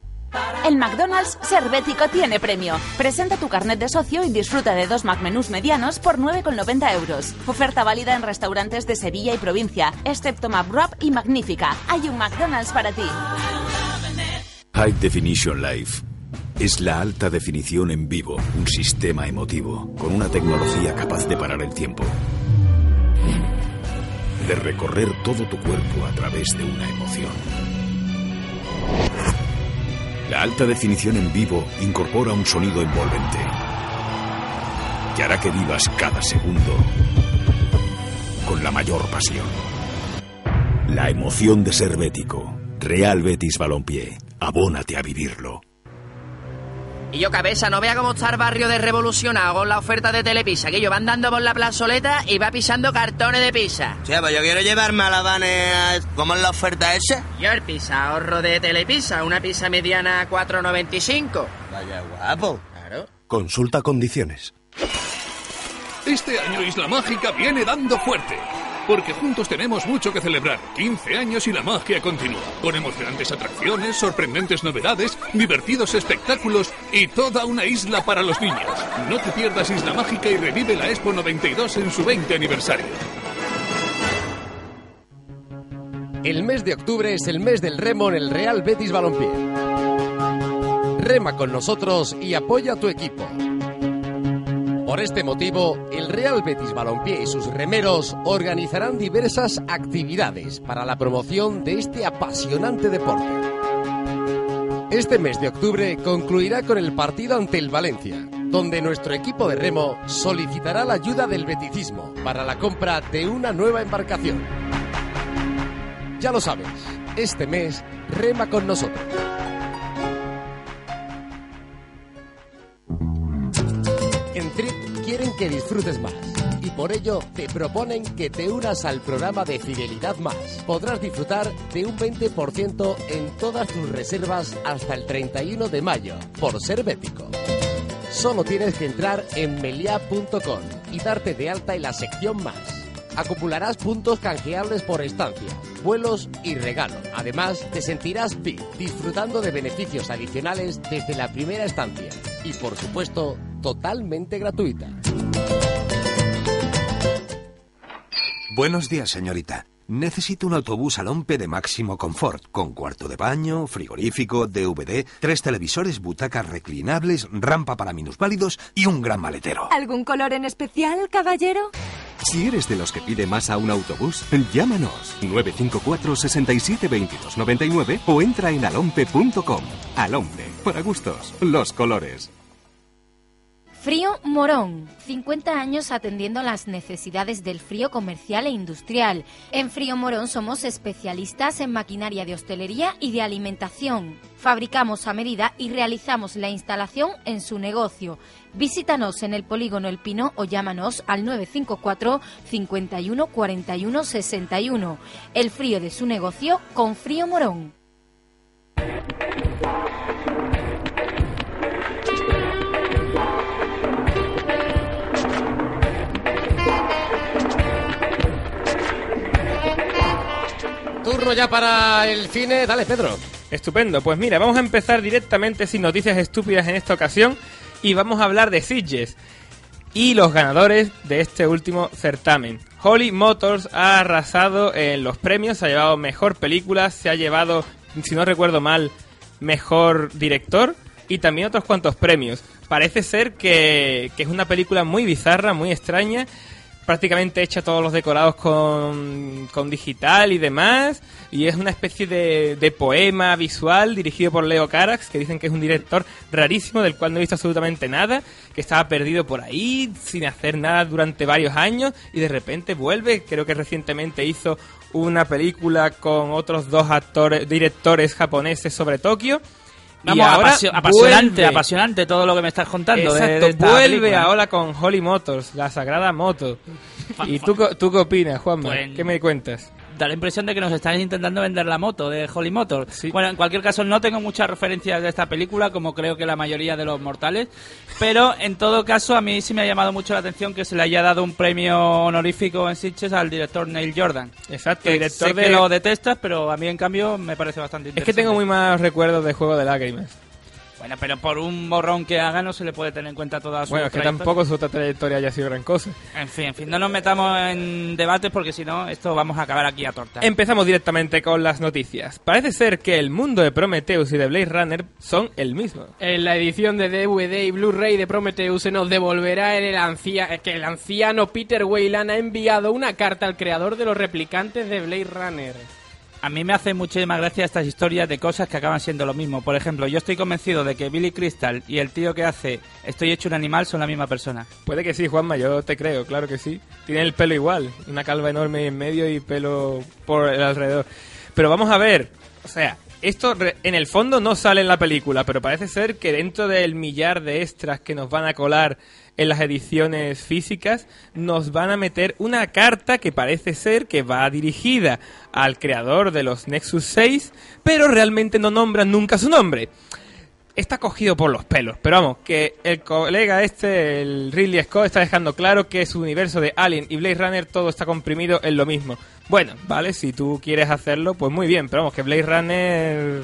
El McDonald's Servético tiene premio. Presenta tu carnet de socio y disfruta de dos McMenús medianos por 9,90 euros. Oferta válida en restaurantes de Sevilla y provincia, excepto McWrap y Magnífica. Hay un McDonald's para ti. High Definition Life. Es la alta definición en vivo, un sistema emotivo, con una tecnología capaz de parar el tiempo. De recorrer todo tu cuerpo a través de una emoción. La alta definición en vivo incorpora un sonido envolvente que hará que vivas cada segundo con la mayor pasión. La emoción de ser bético. Real Betis Balompié. Abónate a vivirlo. Y yo, cabeza, no vea cómo está el barrio de revolucionado con la oferta de Telepisa, que yo va andando por la plazoleta y va pisando cartones de pizza. Sí, pues yo quiero llevarme a la Vane ¿Cómo es la oferta esa? Yo el pizza ahorro de Telepisa, una pizza mediana 4.95. Vaya guapo. Claro. Consulta condiciones. Este año Isla Mágica viene dando fuerte. Porque juntos tenemos mucho que celebrar. 15 años y la magia continúa. Con emocionantes atracciones, sorprendentes novedades, divertidos espectáculos y toda una isla para los niños. No te pierdas Isla Mágica y revive la Expo 92 en su 20 aniversario. El mes de octubre es el mes del remo en el Real Betis Balompié. Rema con nosotros y apoya a tu equipo. Por este motivo, el Real Betis Balompié y sus remeros organizarán diversas actividades para la promoción de este apasionante deporte. Este mes de octubre concluirá con el partido ante el Valencia, donde nuestro equipo de remo solicitará la ayuda del beticismo para la compra de una nueva embarcación. Ya lo sabes, este mes rema con nosotros. Quieren que disfrutes más y por ello te proponen que te unas al programa de Fidelidad Más. Podrás disfrutar de un 20% en todas tus reservas hasta el 31 de mayo por ser bético. Solo tienes que entrar en melia.com y darte de alta en la sección Más. Acumularás puntos canjeables por estancia, vuelos y regalos. Además, te sentirás VIP, disfrutando de beneficios adicionales desde la primera estancia. Y por supuesto, totalmente gratuita. Buenos días, señorita. Necesito un autobús al OMPE de máximo confort, con cuarto de baño, frigorífico, DVD, tres televisores, butacas reclinables, rampa para minusválidos y un gran maletero. ¿Algún color en especial, caballero? Si eres de los que pide más a un autobús, llámanos 954 67 22 99 o entra en alompe.com. Alompe, para gustos, los colores. Frío Morón, 50 años atendiendo las necesidades del frío comercial e industrial. En Frío Morón somos especialistas en maquinaria de hostelería y de alimentación. Fabricamos a medida y realizamos la instalación en su negocio. Visítanos en el polígono El Pino o llámanos al 954 51 41 61. El frío de su negocio con Frío Morón. Turno ya para el cine. Dale, Pedro. Estupendo. Pues mira, vamos a empezar directamente sin noticias estúpidas en esta ocasión y vamos a hablar de Sitges y los ganadores de este último certamen. Holly Motors ha arrasado en los premios, se ha llevado mejor película, se ha llevado, si no recuerdo mal, mejor director y también otros cuantos premios. Parece ser que, que es una película muy bizarra, muy extraña prácticamente hecha todos los decorados con, con digital y demás. Y es una especie de, de, poema visual dirigido por Leo Carax, que dicen que es un director rarísimo, del cual no he visto absolutamente nada, que estaba perdido por ahí, sin hacer nada durante varios años, y de repente vuelve. Creo que recientemente hizo una película con otros dos actores, directores japoneses sobre Tokio. Vamos, y ahora apasio- apasionante, vuelve. apasionante todo lo que me estás contando. de- Exacto, de esta vuelve película. ahora con Holly Motors, la sagrada moto. <laughs> ¿Y tú, tú qué opinas, Juanma? Pues- ¿Qué me cuentas? Da la impresión de que nos están intentando vender la moto de Holly Motor. Bueno, en cualquier caso, no tengo muchas referencias de esta película, como creo que la mayoría de los mortales. Pero en todo caso, a mí sí me ha llamado mucho la atención que se le haya dado un premio honorífico en Sitges al director Neil Jordan. Exacto, Que director de- que lo detestas, pero a mí en cambio me parece bastante Es interesante. que tengo muy malos recuerdos de Juego de Lágrimas. Bueno, pero por un borrón que haga no se le puede tener en cuenta toda su Bueno, es que tampoco su otra trayectoria haya sido gran cosa. En fin, en fin, no nos metamos en debates porque si no, esto vamos a acabar aquí a torta. Empezamos directamente con las noticias. Parece ser que el mundo de Prometheus y de Blade Runner son el mismo. En la edición de DVD y Blu-ray de Prometheus se nos devolverá en el ancia- que el anciano Peter Weyland ha enviado una carta al creador de los replicantes de Blade Runner. A mí me hace muchísima gracia estas historias de cosas que acaban siendo lo mismo. Por ejemplo, yo estoy convencido de que Billy Crystal y el tío que hace Estoy hecho un animal son la misma persona. Puede que sí, Juanma, yo te creo, claro que sí. Tiene el pelo igual, una calva enorme en medio y pelo por el alrededor. Pero vamos a ver, o sea, esto en el fondo no sale en la película, pero parece ser que dentro del millar de extras que nos van a colar en las ediciones físicas, nos van a meter una carta que parece ser que va dirigida al creador de los Nexus 6, pero realmente no nombran nunca su nombre está cogido por los pelos. Pero vamos, que el colega este, el Ridley Scott, está dejando claro que su universo de Alien y Blade Runner todo está comprimido en lo mismo. Bueno, vale, si tú quieres hacerlo, pues muy bien. Pero vamos, que Blade Runner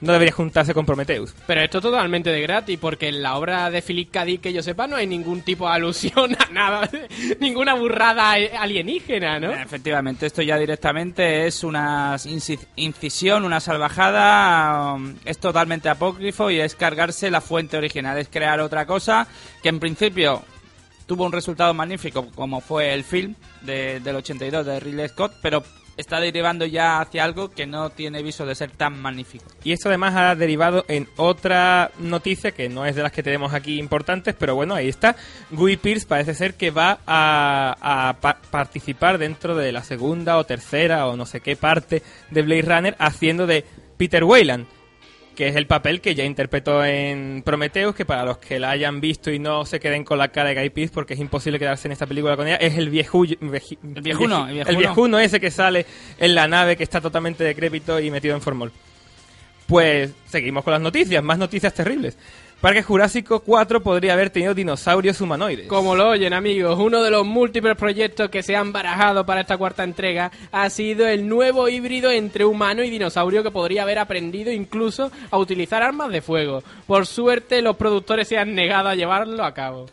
no debería juntarse con Prometheus. Pero esto totalmente de gratis, porque en la obra de Philip K. Dick, que yo sepa, no hay ningún tipo de alusión a nada, <laughs> ninguna burrada alienígena, ¿no? Efectivamente, esto ya directamente es una inci- incisión, una salvajada, um, es totalmente apócrifo y es cargarse la fuente original, es crear otra cosa que en principio tuvo un resultado magnífico como fue el film de- del 82 de Ridley Scott, pero está derivando ya hacia algo que no tiene viso de ser tan magnífico. Y esto además ha derivado en otra noticia que no es de las que tenemos aquí importantes, pero bueno, ahí está. Guy Pearce parece ser que va a, a pa- participar dentro de la segunda o tercera o no sé qué parte de Blade Runner haciendo de Peter Weyland, que es el papel que ya interpretó en Prometheus, que para los que la hayan visto y no se queden con la cara de Guy Pearce, porque es imposible quedarse en esta película con ella, es el viejuno, el viejuno, el viejuno. viejuno ese que sale en la nave que está totalmente decrépito y metido en formol. Pues seguimos con las noticias, más noticias terribles. Parque Jurásico 4 podría haber tenido dinosaurios humanoides. Como lo oyen amigos, uno de los múltiples proyectos que se han barajado para esta cuarta entrega ha sido el nuevo híbrido entre humano y dinosaurio que podría haber aprendido incluso a utilizar armas de fuego. Por suerte los productores se han negado a llevarlo a cabo.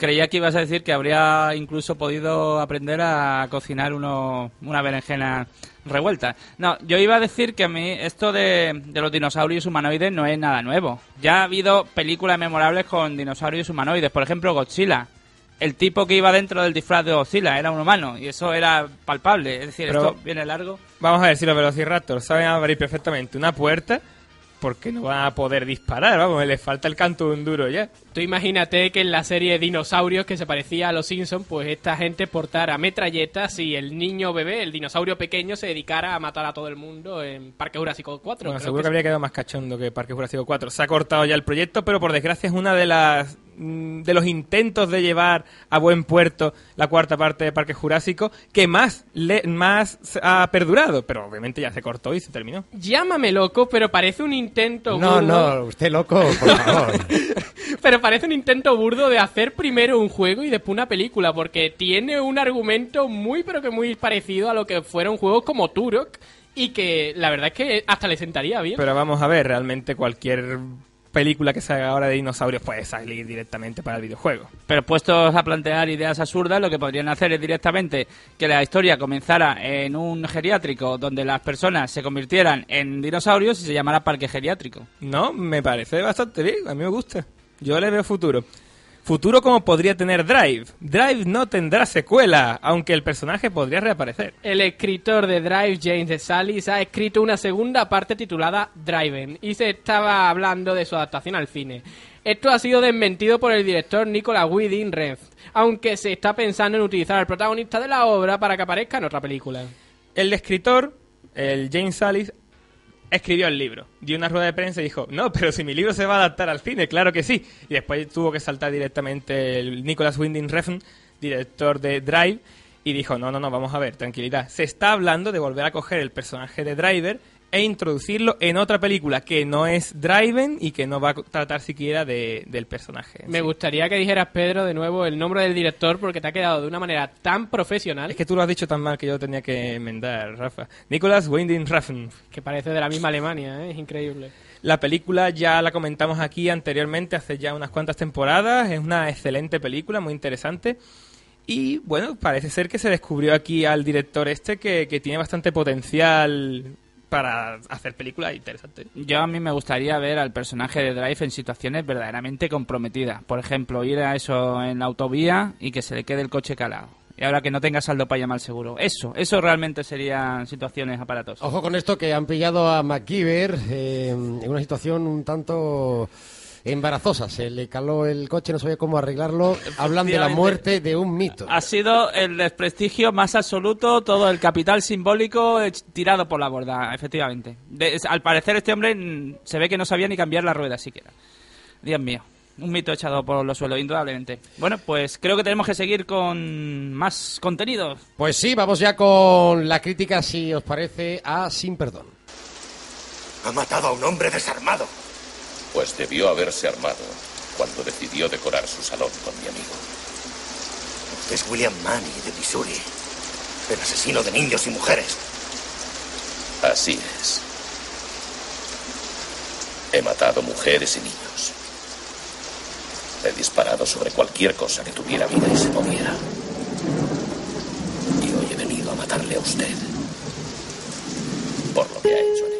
Creía que ibas a decir que habría incluso podido aprender a cocinar uno, una berenjena revuelta. No, yo iba a decir que a mí esto de, de los dinosaurios humanoides no es nada nuevo. Ya ha habido películas memorables con dinosaurios humanoides. Por ejemplo, Godzilla. El tipo que iba dentro del disfraz de Godzilla era un humano y eso era palpable. Es decir, Pero- esto viene largo. Vamos a ver si los Velociraptors saben abrir perfectamente una puerta, porque no van a poder disparar, vamos, les falta el canto de un duro ya. Tú imagínate que en la serie de dinosaurios que se parecía a los Simpsons, pues esta gente portara metralletas y el niño bebé, el dinosaurio pequeño, se dedicara a matar a todo el mundo en Parque Jurásico 4. Bueno, seguro que, que habría quedado más cachondo que Parque Jurásico 4. Se ha cortado ya el proyecto, pero por desgracia es una de las de los intentos de llevar a buen puerto la cuarta parte de Parque Jurásico que más le, más ha perdurado, pero obviamente ya se cortó y se terminó. Llámame loco, pero parece un intento No, burdo. no, usted loco, por <laughs> favor. Pero parece un intento burdo de hacer primero un juego y después una película, porque tiene un argumento muy, pero que muy parecido a lo que fueron juegos como Turok, y que la verdad es que hasta le sentaría bien. Pero vamos a ver, realmente cualquier película que se haga ahora de dinosaurios puede salir directamente para el videojuego. Pero puestos a plantear ideas absurdas, lo que podrían hacer es directamente que la historia comenzara en un geriátrico donde las personas se convirtieran en dinosaurios y se llamara parque geriátrico. No, me parece bastante bien, a mí me gusta. Yo le veo futuro. Futuro como podría tener Drive. Drive no tendrá secuela, aunque el personaje podría reaparecer. El escritor de Drive, James de Salis, ha escrito una segunda parte titulada Driven y se estaba hablando de su adaptación al cine. Esto ha sido desmentido por el director Nicolas Winding Refn, aunque se está pensando en utilizar al protagonista de la obra para que aparezca en otra película. El escritor, el James Salis, escribió el libro. Dio una rueda de prensa y dijo, no, pero si mi libro se va a adaptar al cine, claro que sí. Y después tuvo que saltar directamente el Nicholas Winding Refn, director de Drive, y dijo, no, no, no, vamos a ver, tranquilidad. Se está hablando de volver a coger el personaje de Driver e introducirlo en otra película que no es Driven y que no va a tratar siquiera de- del personaje. Me sí. gustaría que dijeras, Pedro, de nuevo el nombre del director porque te ha quedado de una manera tan profesional Es que tú lo has dicho tan mal que yo tenía que enmendar, Rafa. Nicholas Winding Refn. que parece de la misma Alemania, ¿eh? es increíble. La película ya la comentamos aquí anteriormente, hace ya unas cuantas temporadas. Es una excelente película, muy interesante. Y bueno, parece ser que se descubrió aquí al director este que, que tiene bastante potencial para hacer películas interesantes. Yo a mí me gustaría ver al personaje de Drive en situaciones verdaderamente comprometidas. Por ejemplo, ir a eso en la autovía y que se le quede el coche calado. Y ahora que no tenga saldo para llamar al seguro. Eso, eso realmente serían situaciones aparatosas. Ojo con esto que han pillado a MacGyver eh, en una situación un tanto embarazosa. Se le caló el coche, no sabía cómo arreglarlo. Hablan de la muerte de un mito. Ha sido el desprestigio más absoluto, todo el capital simbólico eh, tirado por la borda, efectivamente. De- al parecer este hombre mm, se ve que no sabía ni cambiar la rueda siquiera. Dios mío, un mito echado por los suelos, indudablemente. Bueno, pues creo que tenemos que seguir con más contenidos. Pues sí, vamos ya con la crítica, si os parece, a Sin Perdón. Ha matado a un hombre desarmado. Pues debió haberse armado cuando decidió decorar su salón con mi amigo. Es William Manny de Missouri. El asesino de niños y mujeres. Así es. He matado mujeres y niños. He disparado sobre cualquier cosa que tuviera vida y se moviera. Y hoy he venido a matarle a usted. Por lo que ha hecho en él.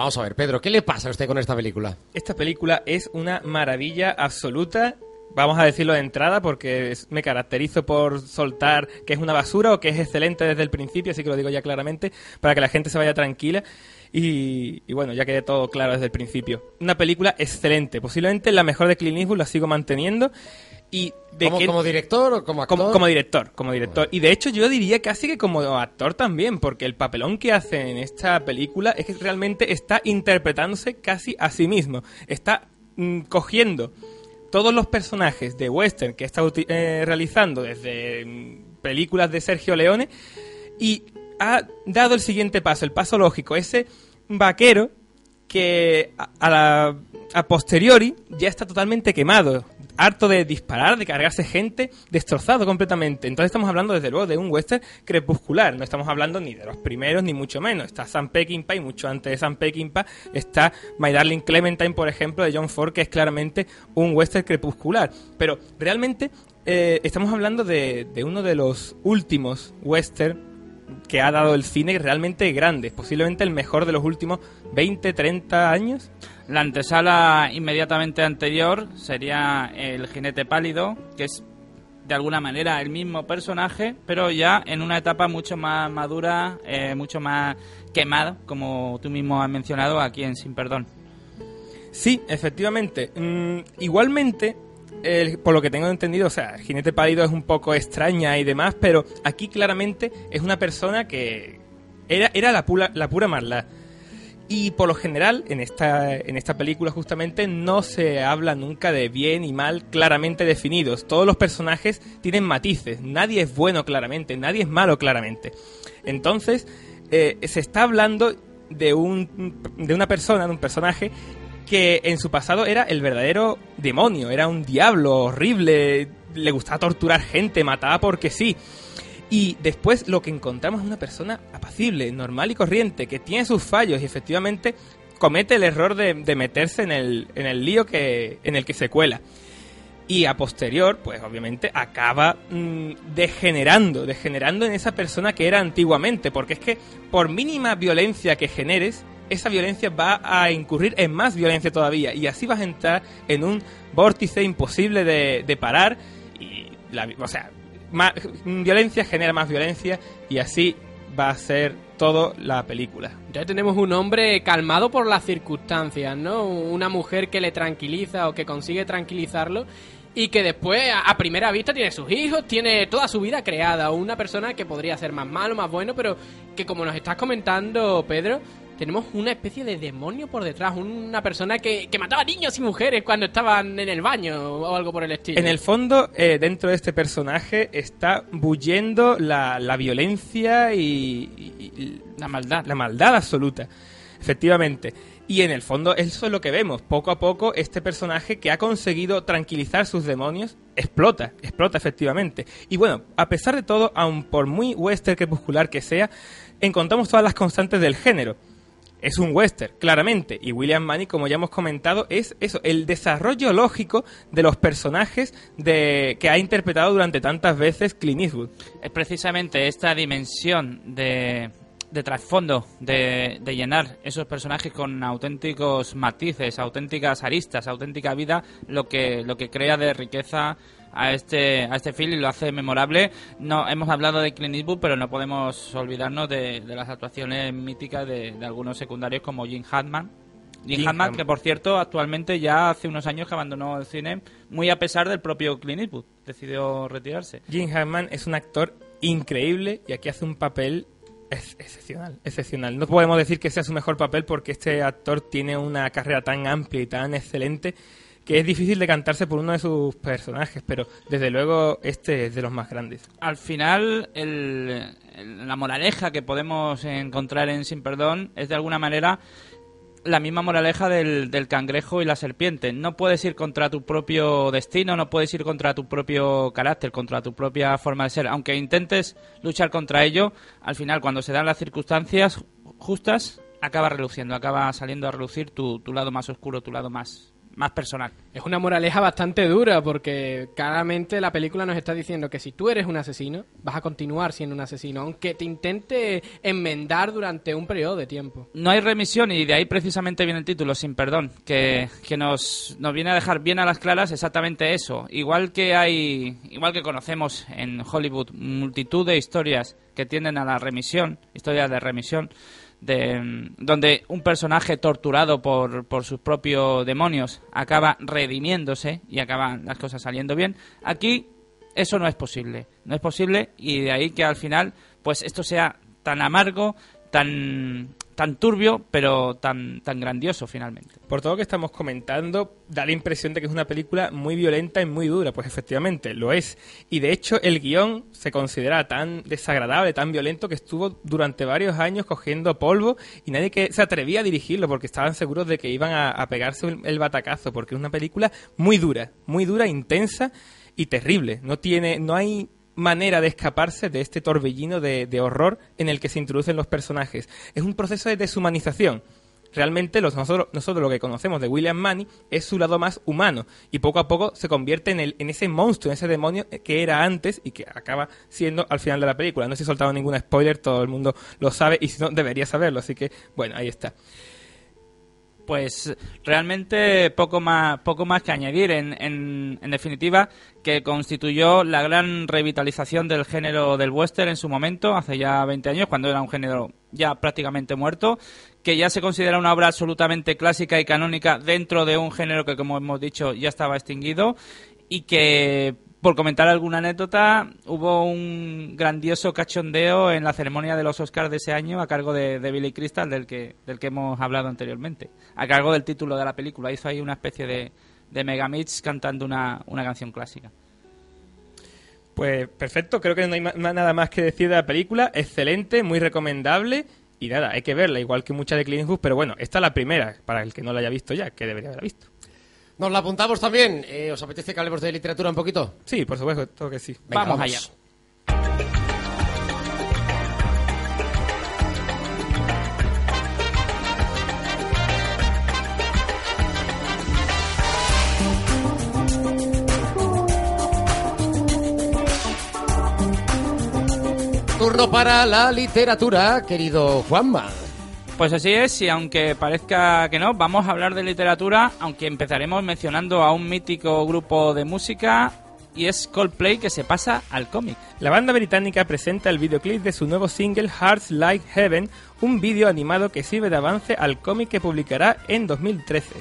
Vamos a ver, Pedro, ¿qué le pasa a usted con esta película? Esta película es una maravilla absoluta. Vamos a decirlo de entrada porque me caracterizo por soltar que es una basura o que es excelente desde el principio, así que lo digo ya claramente para que la gente se vaya tranquila. Y, bueno, ya quede todo claro desde el principio. Una película excelente, posiblemente la mejor de Clint Eastwood, la sigo manteniendo. Y de ¿Como, que- como director o como actor? como, como director, como director. Y de hecho yo diría casi que como actor también, porque el papelón que hace en esta película es que realmente está interpretándose casi a sí mismo. Está mm, cogiendo todos los personajes de western que está eh, realizando desde mm, películas de Sergio Leone y ha dado el siguiente paso, el paso lógico, ese vaquero que a, a la a posteriori ya está totalmente quemado, harto de disparar, de cargarse gente, destrozado completamente. Entonces estamos hablando desde luego de un western crepuscular, no estamos hablando ni de los primeros ni mucho menos. Está Sam Peckinpah y mucho antes de Sam Peckinpah está My Darling Clementine, por ejemplo, de John Ford, que es claramente un western crepuscular. Pero realmente eh, estamos hablando de, de uno de los últimos western que ha dado el cine realmente grandes, posiblemente el mejor de los últimos 20, 30 años. La antesala inmediatamente anterior sería El jinete pálido, que es de alguna manera el mismo personaje, pero ya en una etapa mucho más madura, eh, mucho más quemado, como tú mismo has mencionado aquí en Sin Perdón. Sí, efectivamente. Mm, igualmente, el- por lo que tengo entendido, o sea, el jinete pálido es un poco extraña y demás, pero aquí claramente es una persona que era, era la, pura, la pura maldad. Y por lo general, en esta, en esta película justamente, no se habla nunca de bien y mal claramente definidos. Todos los personajes tienen matices. Nadie es bueno claramente, nadie es malo claramente. Entonces, eh, se está hablando de, un, de una persona, de un personaje, que en su pasado era el verdadero demonio, era un diablo horrible, le gustaba torturar gente, mataba porque sí. Y después lo que encontramos es una persona apacible, normal y corriente, que tiene sus fallos y efectivamente comete el error de, meterse en el, en el lío que, en el que se cuela. Y a posterior, pues obviamente acaba mm, degenerando, degenerando en esa persona que era antiguamente, porque es que por mínima violencia que generes, esa violencia va a incurrir en más violencia todavía, y así vas a entrar en un vórtice imposible de, de parar, y la, o sea, violencia genera más violencia, y así va a ser todo la película. Ya tenemos un hombre calmado por las circunstancias, ¿no? Una mujer que le tranquiliza o que consigue tranquilizarlo y que después a primera vista tiene sus hijos, tiene toda su vida creada. Una persona que podría ser más malo, más bueno, pero que como nos estás comentando, Pedro, tenemos una especie de demonio por detrás. Una persona que, que mataba niños y mujeres cuando estaban en el baño o algo por el estilo. En el fondo, eh, dentro de este personaje está bullendo la, la violencia y, y- y La maldad. la maldad absoluta. Efectivamente. Y en el fondo eso es lo que vemos. Poco a poco este personaje que ha conseguido tranquilizar sus demonios explota, explota efectivamente. Y bueno, a pesar de todo, aun por muy western crepuscular que sea, encontramos todas las constantes del género. Es un western, claramente, y William Manny, como ya hemos comentado, es eso, el desarrollo lógico de los personajes de, que ha interpretado durante tantas veces Clint Eastwood. Es precisamente esta dimensión de, de trasfondo, de, de llenar esos personajes con auténticos matices, auténticas aristas, auténtica vida, lo que, lo que crea de riqueza a este, a este film y lo hace memorable. No Hemos hablado de Clint Eastwood, pero no podemos olvidarnos de, de las actuaciones míticas de, de algunos secundarios como Jim Hackman. Jim, Jim Hamm- que por cierto actualmente ya hace unos años que abandonó el cine, muy a pesar del propio Clint Eastwood, decidió retirarse. Jim Hackman es un actor increíble y aquí hace un papel ex- excepcional, excepcional. No podemos decir que sea su mejor papel porque este actor tiene una carrera tan amplia y tan excelente que es difícil decantarse por uno de sus personajes, pero desde luego este es de los más grandes. Al final, el- la moraleja que podemos encontrar en Sin Perdón es de alguna manera la misma moraleja del, cangrejo y la serpiente. No puedes ir contra tu propio destino, no puedes ir contra tu propio carácter, contra tu propia forma de ser. Aunque intentes luchar contra ello, al final, cuando se dan las circunstancias justas, acaba reluciendo, acaba saliendo a relucir tu lado más oscuro, tu lado más, más personal. Es una moraleja bastante dura porque claramente la película nos está diciendo que si tú eres un asesino, vas a continuar siendo un asesino, aunque te intente enmendar durante un periodo de tiempo. No hay remisión y de ahí precisamente viene el título, Sin Perdón, que, que nos, nos viene a dejar bien a las claras exactamente eso. Igual que hay, igual que conocemos en Hollywood multitud de historias que tienden a la remisión, historias de remisión, de, donde un personaje torturado por, por sus propios demonios acaba redimiéndose y acaban las cosas saliendo bien. Aquí eso no es posible, no es posible y de ahí que al final pues esto sea tan amargo, tan tan turbio, pero tan tan grandioso finalmente. Por todo lo que estamos comentando, da la impresión de que es una película muy violenta y muy dura. Pues efectivamente, lo es. Y de hecho, el guion se considera tan desagradable, tan violento, que estuvo durante varios años cogiendo polvo y nadie que se atrevía a dirigirlo porque estaban seguros de que iban a, pegarse el, el batacazo. Porque es una película muy dura, muy dura, intensa y terrible. No tiene, no hay manera de escaparse de este torbellino de, de horror en el que se introducen los personajes. Es un proceso de deshumanización. Realmente los, nosotros, nosotros lo que conocemos de William Manny es su lado más humano y poco a poco se convierte en, el, en ese monstruo, en ese demonio que era antes y que acaba siendo al final de la película. No se he soltado ningún spoiler, todo el mundo lo sabe y si no debería saberlo, así que bueno, ahí está. Pues realmente poco más, poco más que añadir. En, en, definitiva, que constituyó la gran revitalización del género del western en su momento, hace ya 20 años, cuando era un género ya prácticamente muerto, que ya se considera una obra absolutamente clásica y canónica dentro de un género que, como hemos dicho, ya estaba extinguido y que por comentar alguna anécdota, hubo un grandioso cachondeo en la ceremonia de los Oscars de ese año a cargo de, Billy Crystal, del que, del que hemos hablado anteriormente. A cargo del título de la película. Hizo ahí una especie de, de megamix cantando una, una canción clásica. Pues perfecto, creo que no hay nada más que decir de la película. Excelente, muy recomendable. Y nada, hay que verla, igual que mucha de Clint Eastwood, pero bueno, esta es la primera, para el que no la haya visto ya, que debería haberla visto. Nos la apuntamos también. Eh, ¿Os apetece que hablemos de literatura un poquito? Sí, por supuesto, todo que sí. Venga, vamos, vamos allá. Turno para la literatura, querido Juanma. Pues así es, y aunque parezca que no, vamos a hablar de literatura, aunque empezaremos mencionando a un mítico grupo de música y es Coldplay que se pasa al cómic. La banda británica presenta el videoclip de su nuevo single Hearts Like Heaven, un vídeo animado que sirve de avance al cómic que publicará en 2013.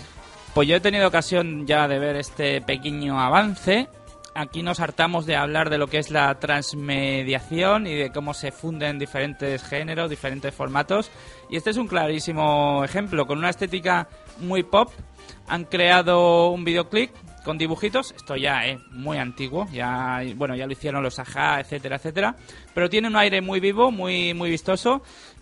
Pues yo he tenido ocasión ya de ver este pequeño avance. Aquí nos hartamos de hablar de lo que es la transmediación y de cómo se funden diferentes géneros, diferentes formatos. Y este es un clarísimo ejemplo. Con una estética muy pop, han creado un videoclip con dibujitos. Esto ya es muy antiguo, ya bueno, ya lo hicieron los Aja, etcétera, etcétera. Pero tiene un aire muy vivo, muy muy vistoso.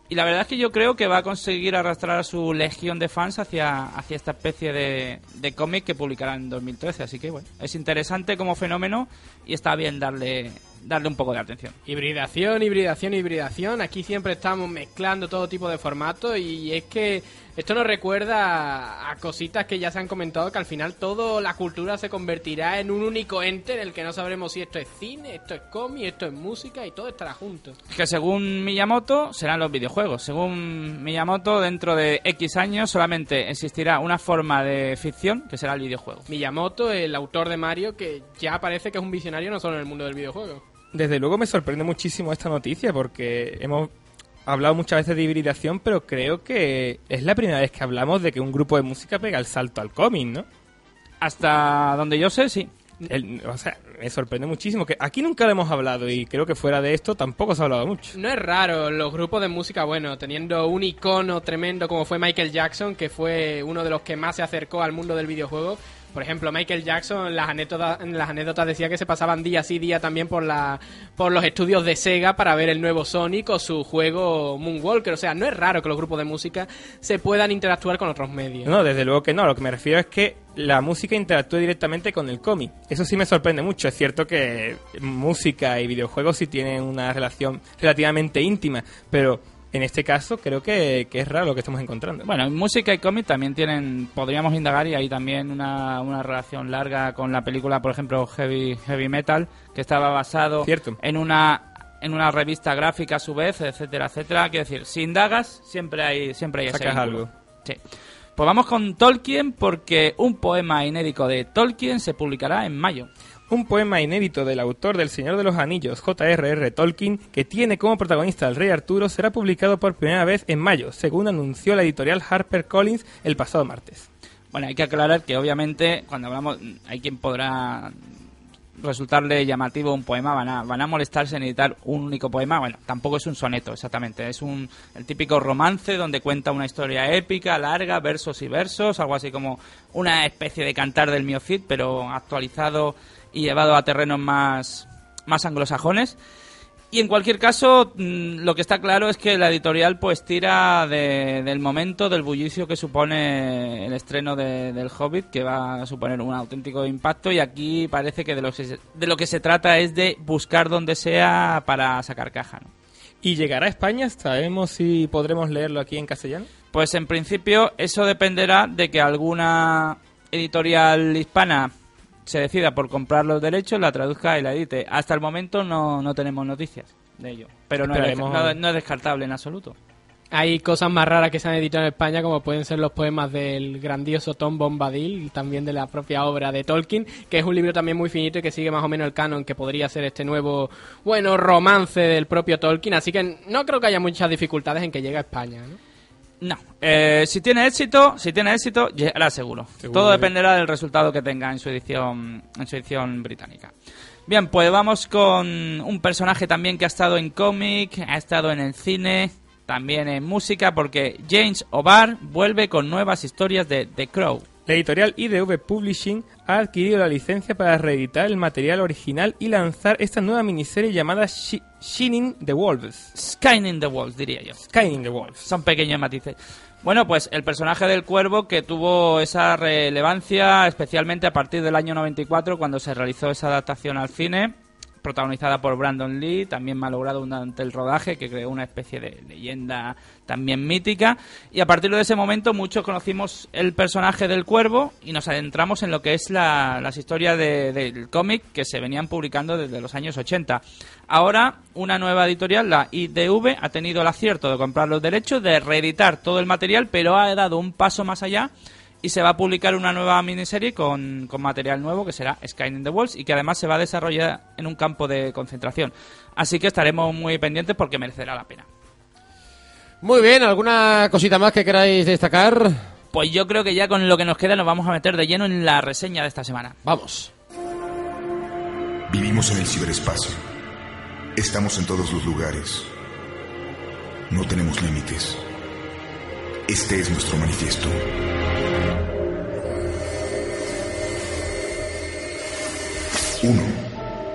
Y la verdad es que yo creo que va a conseguir arrastrar a su legión de fans hacia, hacia esta especie de, de cómic que publicará en 2013. Así que bueno, es interesante como fenómeno y está bien darle, darle un poco de atención. Hibridación, hibridación, hibridación. Aquí siempre estamos mezclando todo tipo de formatos y es que esto nos recuerda a cositas que ya se han comentado que al final toda la cultura se convertirá en un único ente en el que no sabremos si esto es cine, esto es cómic, esto es música y todo estará junto. Que según Miyamoto serán los videojuegos. Según Miyamoto, dentro de X años solamente existirá una forma de ficción que será el videojuego. Miyamoto, el autor de Mario, que ya parece que es un visionario no solo en el mundo del videojuego. Desde luego me sorprende muchísimo esta noticia porque hemos hablado muchas veces de hibridación, pero creo que es la primera vez que hablamos de que un grupo de música pega el salto al cómic, ¿no? Hasta donde yo sé, sí. El, o sea, me sorprende muchísimo que aquí nunca lo hemos hablado y creo que fuera de esto tampoco se ha hablado mucho. No es raro los grupos de música, bueno, teniendo un icono tremendo como fue Michael Jackson, que fue uno de los que más se acercó al mundo del videojuego. Por ejemplo, Michael Jackson, las anécdotas, las anécdotas decía que se pasaban día sí día también por la por los estudios de Sega para ver el nuevo Sonic o su juego Moonwalker. O sea, no es raro que los grupos de música se puedan interactuar con otros medios. No, desde luego que no. Lo que me refiero es que la música interactúa directamente con el cómic. Eso sí me sorprende mucho. Es cierto que música y videojuegos sí tienen una relación relativamente íntima, pero en este caso creo que, que es raro lo que estamos encontrando. Bueno, música y cómic también tienen, podríamos indagar y hay también una, una relación larga con la película, por ejemplo, Heavy, Heavy Metal, que estaba basado Cierto. en una en una revista gráfica a su vez, etcétera, etcétera. Quiero decir, si indagas, siempre hay, siempre hay Sacas algo. Sí. Pues vamos con Tolkien porque un poema inédito de Tolkien se publicará en mayo. Un poema inédito del autor del Señor de los Anillos, J.R.R. Tolkien, que tiene como protagonista al rey Arturo, será publicado por primera vez en mayo, según anunció la editorial HarperCollins el pasado martes. Bueno, hay que aclarar que obviamente cuando hablamos, hay quien podrá resultarle llamativo un poema, van a, van a molestarse en editar un único poema. Bueno, tampoco es un soneto, exactamente. Es un, el típico romance donde cuenta una historia épica, larga, versos y versos, algo así como una especie de cantar del Miocid, pero actualizado y llevado a terrenos más, más anglosajones. Y en cualquier caso, mm, lo que está claro es que la editorial pues tira de- del momento, del bullicio que supone el estreno de- del Hobbit, que va a suponer un auténtico impacto. Y aquí parece que de lo que se, de lo que se trata es de buscar donde sea para sacar caja. ¿no? ¿Y llegará a España? ¿Sabemos si podremos leerlo aquí en castellano? Pues en principio eso dependerá de que alguna editorial hispana se decida por comprar los derechos, la traduzca y la edite. Hasta el momento no, no tenemos noticias de ello. Pero no es, no es descartable en absoluto. Hay cosas más raras que se han editado en España, como pueden ser los poemas del grandioso Tom Bombadil y también de la propia obra de Tolkien, que es un libro también muy finito y que sigue más o menos el canon que podría ser este nuevo, bueno, romance del propio Tolkien. Así que no creo que haya muchas dificultades en que llegue a España. ¿no? No. Eh, si tiene éxito, si tiene éxito, llegará seguro. Seguro, Todo dependerá del resultado que tenga en su edición, en su edición británica. Bien, pues vamos con un personaje también que ha estado en cómic, ha estado en el cine, también en música, porque James O'Barr vuelve con nuevas historias de The Crow. La editorial IDV Publishing ha adquirido la licencia para reeditar el material original y lanzar esta nueva miniserie llamada Shi- Shining the Wolves. Skyning the Wolves, diría yo. Skyning the Wolves. Son pequeños matices. Bueno, pues el personaje del cuervo que tuvo esa relevancia especialmente a partir del año 94 cuando se realizó esa adaptación al cine, protagonizada por Brandon Lee, también malogrado durante el rodaje, que creó una especie de leyenda también mítica. Y a partir de ese momento muchos conocimos el personaje del cuervo y nos adentramos en lo que es la- las historias de- del cómic que se venían publicando desde los años 80. Ahora, una nueva editorial, la IDV, ha tenido el acierto de comprar los derechos, de reeditar todo el material, pero ha dado un paso más allá y se va a publicar una nueva miniserie con, con material nuevo que será Skyline the Walls y que además se va a desarrollar en un campo de concentración. Así que estaremos muy pendientes porque merecerá la pena. Muy bien, ¿alguna cosita más que queráis destacar? Pues yo creo que ya con lo que nos queda nos vamos a meter de lleno en la reseña de esta semana. Vamos. Vivimos en el ciberespacio. Estamos en todos los lugares. No tenemos límites. Este es nuestro manifiesto. Uno.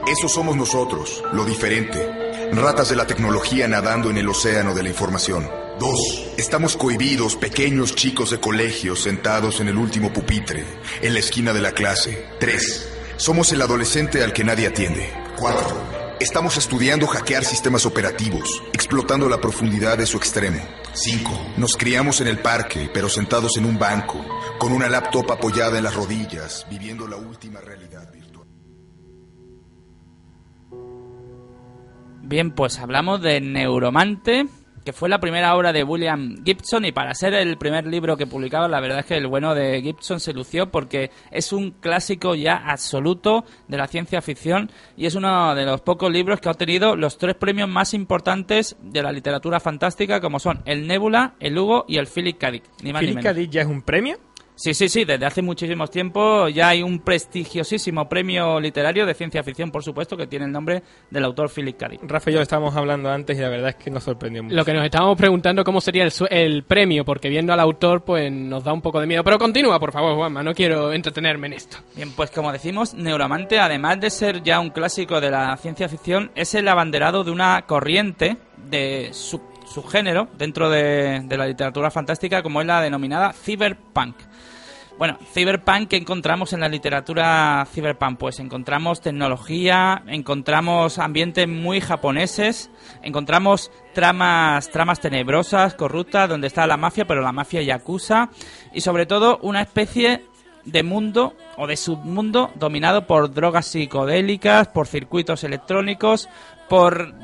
Eso somos nosotros, lo diferente. Ratas de la tecnología nadando en el océano de la información. Dos. Estamos cohibidos, pequeños chicos de colegio sentados en el último pupitre, en la esquina de la clase. Tres. Somos el adolescente al que nadie atiende. Cuatro. Estamos estudiando hackear sistemas operativos, explotando la profundidad de su extremo. 5. Nos criamos en el parque, pero sentados en un banco, con una laptop apoyada en las rodillas, viviendo la última realidad virtual. Bien, pues hablamos de Neuromante, que fue la primera obra de William Gibson y para ser el primer libro que publicaba, la verdad es que el bueno de Gibson se lució porque es un clásico ya absoluto de la ciencia ficción y es uno de los pocos libros que ha obtenido los tres premios más importantes de la literatura fantástica como son el Nebula, el Hugo y el Philip K. Dick, ni más ni ¿Philip. K. Dick ya es un premio? Sí, sí, sí, desde hace muchísimo tiempo ya hay un prestigiosísimo premio literario de ciencia ficción, por supuesto, que tiene el nombre del autor Philip K. Dick. Rafa y yo estábamos hablando antes y la verdad es que nos sorprendió mucho. Lo que nos estábamos preguntando cómo sería el, el premio, porque viendo al autor, pues nos da un poco de miedo. Pero continúa, por favor, Juanma, no quiero entretenerme en esto. Bien, pues como decimos, Neuromante, además de ser ya un clásico de la ciencia ficción, es el abanderado de una corriente de su- subgénero dentro de, de la literatura fantástica, como es la denominada cyberpunk. Bueno, cyberpunk que encontramos en la literatura cyberpunk, pues encontramos tecnología, encontramos ambientes muy japoneses, encontramos tramas tramas tenebrosas, corruptas, donde está la mafia, pero la mafia yakuza y sobre todo una especie de mundo o de submundo dominado por drogas psicodélicas, por circuitos electrónicos, por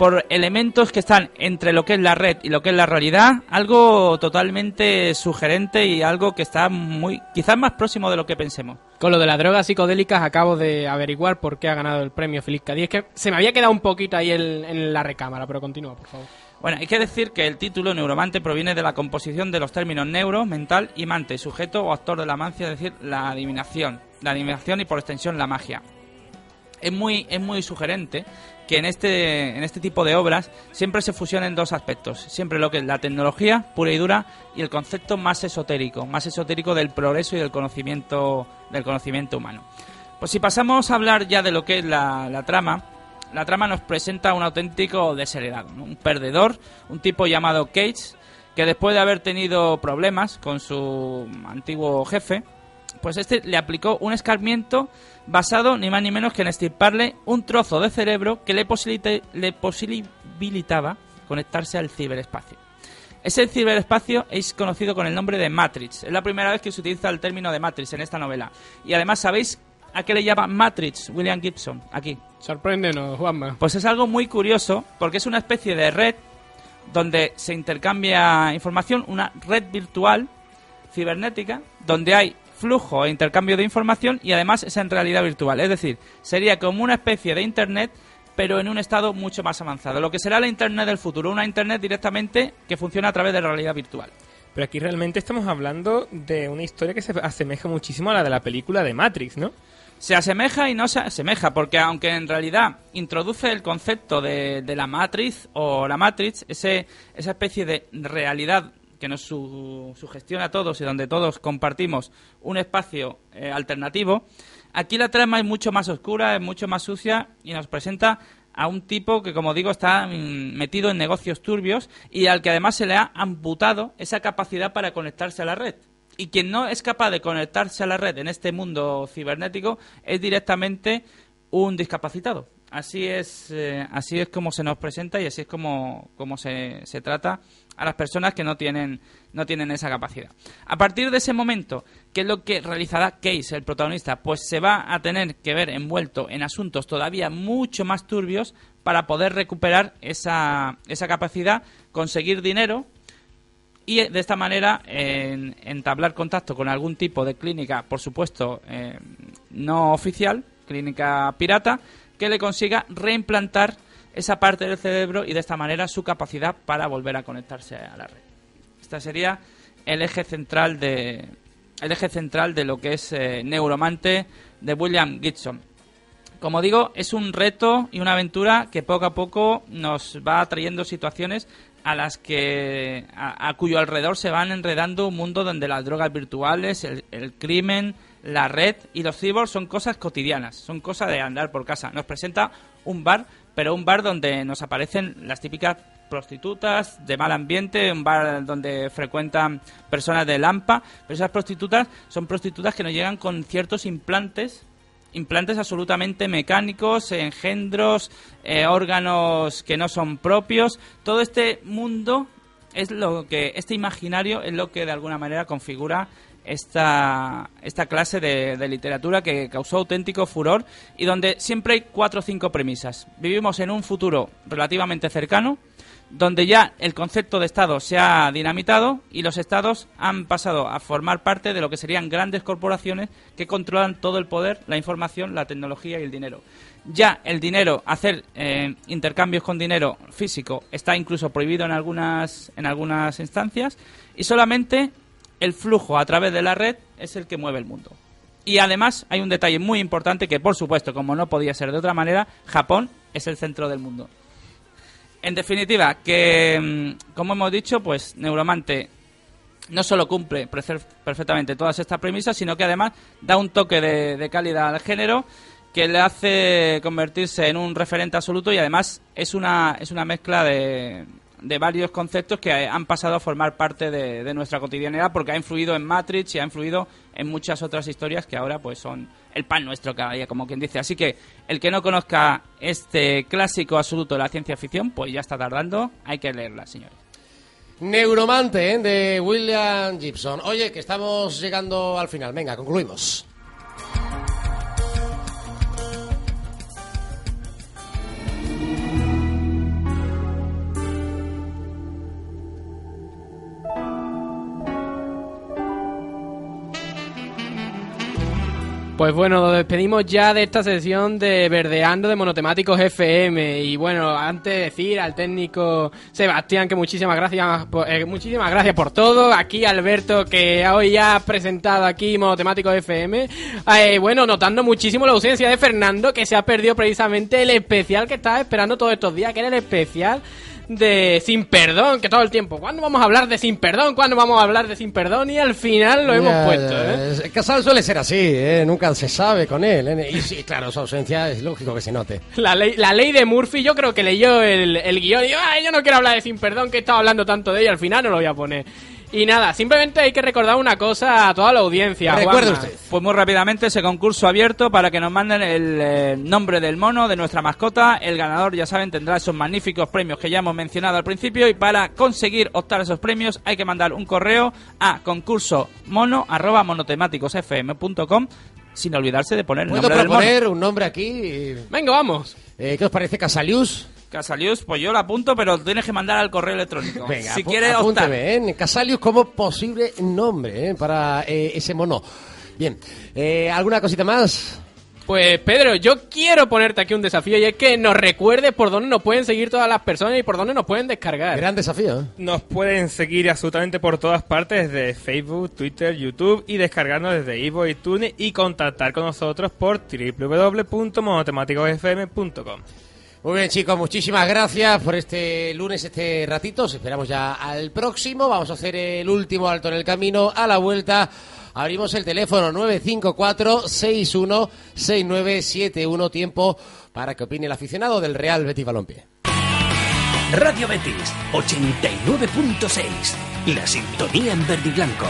por elementos que están entre lo que es la red y lo que es la realidad, algo totalmente sugerente y algo que está muy, quizás más próximo de lo que pensemos. Con lo de las drogas psicodélicas acabo de averiguar por qué ha ganado el premio Feliz Cadí. Es que se me había quedado un poquito ahí en, en la recámara, pero continúa, por favor. Bueno, hay que decir que el título neuromante proviene de la composición de los términos neuro, mental y mante, sujeto o actor de la mancia, es decir, la adivinación, la adivinación y por extensión la magia. Es muy, es muy sugerente que en este, en este tipo de obras siempre se fusionen dos aspectos, siempre lo que es la tecnología pura y dura y el concepto más esotérico, más esotérico del progreso y del conocimiento, del conocimiento humano. Pues si pasamos a hablar ya de lo que es la, la trama, la trama nos presenta un auténtico desheredado, un perdedor, un tipo llamado Cage, que después de haber tenido problemas con su antiguo jefe, pues este le aplicó un escarmiento basado ni más ni menos que en estirparle un trozo de cerebro que le posibilitaba conectarse al ciberespacio. Ese ciberespacio es conocido con el nombre de Matrix. Es la primera vez que se utiliza el término de Matrix en esta novela. Y además, ¿sabéis a qué le llama Matrix William Gibson? Aquí. Sorpréndenos, Juanma. Pues es algo muy curioso porque es una especie de red donde se intercambia información, una red virtual cibernética donde hay flujo e intercambio de información y además es en realidad virtual. Es decir, sería como una especie de Internet pero en un estado mucho más avanzado. Lo que será la Internet del futuro, una Internet directamente que funciona a través de la realidad virtual. Pero aquí realmente estamos hablando de una historia que se asemeja muchísimo a la de la película de Matrix, ¿no? Se asemeja y no se asemeja, porque aunque en realidad introduce el concepto de, de la matriz o la matrix, ese, esa especie de realidad que nos su- sugestiona a todos y donde todos compartimos un espacio eh, alternativo, aquí la trama es mucho más oscura, es mucho más sucia y nos presenta a un tipo que, como digo, está mm, metido en negocios turbios y al que además se le ha amputado esa capacidad para conectarse a la red. Y quien no es capaz de conectarse a la red en este mundo cibernético es directamente un discapacitado. Así es, eh, así es como se nos presenta y así es como, como se, se trata a las personas que no tienen, no tienen esa capacidad. A partir de ese momento, ¿qué es lo que realizará Case, el protagonista? Pues se va a tener que ver envuelto en asuntos todavía mucho más turbios para poder recuperar esa, esa capacidad, conseguir dinero y de esta manera en- entablar contacto con algún tipo de clínica, por supuesto, eh, no oficial, clínica pirata, que le consiga reimplantar esa parte del cerebro y de esta manera su capacidad para volver a conectarse a la red. Este sería el eje central de el eje central de lo que es eh, Neuromante de William Gibson. Como digo, es un reto y una aventura que poco a poco nos va trayendo situaciones a las que a, cuyo alrededor se van enredando un mundo donde las drogas virtuales, el, el crimen, la red y los cyborgs son cosas cotidianas, son cosas de andar por casa. Nos presenta un bar, pero un bar donde nos aparecen las típicas prostitutas de mal ambiente, un bar donde frecuentan personas de Lampa, pero esas prostitutas son prostitutas que nos llegan con ciertos implantes implantes absolutamente mecánicos, engendros, eh, órganos que no son propios. Todo este mundo es lo que, este imaginario es lo que de alguna manera configura esta, esta clase de, literatura que causó auténtico furor y donde siempre hay cuatro o cinco premisas. Vivimos en un futuro relativamente cercano, donde ya el concepto de Estado se ha dinamitado y los Estados han pasado a formar parte de lo que serían grandes corporaciones que controlan todo el poder, la información, la tecnología y el dinero. Ya el dinero, hacer eh, intercambios con dinero físico está incluso prohibido en algunas, en algunas instancias y solamente el flujo a través de la red es el que mueve el mundo. Y además hay un detalle muy importante que por supuesto, como no podía ser de otra manera, Japón es el centro del mundo. En definitiva, que mm, como hemos dicho, pues Neuromante no solo cumple perfectamente todas estas premisas, sino que además da un toque de, de calidad al género que le hace convertirse en un referente absoluto y además es una, es una mezcla de de varios conceptos que han pasado a formar parte de, nuestra cotidianidad porque ha influido en Matrix y ha influido en muchas otras historias que ahora pues son el pan nuestro cada día, como quien dice. Así que el que no conozca este clásico absoluto de la ciencia ficción, pues ya está tardando, hay que leerla, señores. Neuromante, ¿eh? de William Gibson. Oye, que estamos llegando al final. Venga, concluimos. Pues bueno, nos despedimos ya de esta sesión de Verdeando de Monotemáticos FM. Y bueno, antes de decir al técnico Sebastián que muchísimas gracias por, eh, muchísimas gracias por todo. Aquí Alberto que hoy ya ha presentado aquí Monotemáticos FM. Eh, bueno, notando muchísimo la ausencia de Fernando que se ha perdido precisamente el especial que estaba esperando todos estos días, que era el especial de Sin Perdón, que todo el tiempo, ¿cuándo vamos a hablar de Sin Perdón? ¿Cuándo vamos a hablar de Sin Perdón? Y al final lo hemos Ya, puesto, ¿eh? es- Casal suele ser así, ¿eh? nunca se sabe con él. ¿eh? Y sí, claro, su ausencia es lógico que se note. La ley, la ley de Murphy, yo creo que leyó el, el guion y dijo, "Ay, yo no quiero hablar de Sin Perdón, que he estado hablando tanto de ella, al final no lo voy a poner. Y nada, simplemente hay que recordar una cosa a toda la audiencia. Recuerde usted. Pues muy rápidamente ese concurso abierto para que nos manden el eh, nombre del mono, de nuestra mascota. El ganador, ya saben, tendrá esos magníficos premios que ya hemos mencionado al principio. Y para conseguir optar a esos premios hay que mandar un correo a concurso mono arroba monotemáticosfm.com sin olvidarse de poner el ¿Puedo nombre del mono. proponer un nombre aquí? Venga, vamos. Eh, ¿Qué os parece, Casalius? Casalius, pues yo lo apunto, pero tienes que mandar al correo electrónico. Venga, si quieres optar. ¿eh? Casalius como posible nombre ¿eh? para eh, ese mono. Bien, eh, ¿alguna cosita más? Pues Pedro, yo quiero ponerte aquí un desafío y es que nos recuerdes por dónde nos pueden seguir todas las personas y por dónde nos pueden descargar. Gran desafío. ¿eh? Nos pueden seguir absolutamente por todas partes, desde Facebook, Twitter, YouTube y descargarnos desde Ivo y iTunes y contactar con nosotros por www.monotemáticosfm.com. Muy bien, chicos, muchísimas gracias por este lunes, este ratito. Os esperamos ya al próximo. Vamos a hacer el último alto en el camino. A la vuelta abrimos el teléfono 954-616971. Tiempo para que opine el aficionado del Real Betis Balompié. Radio Betis 89.6. La sintonía en verde y blanco.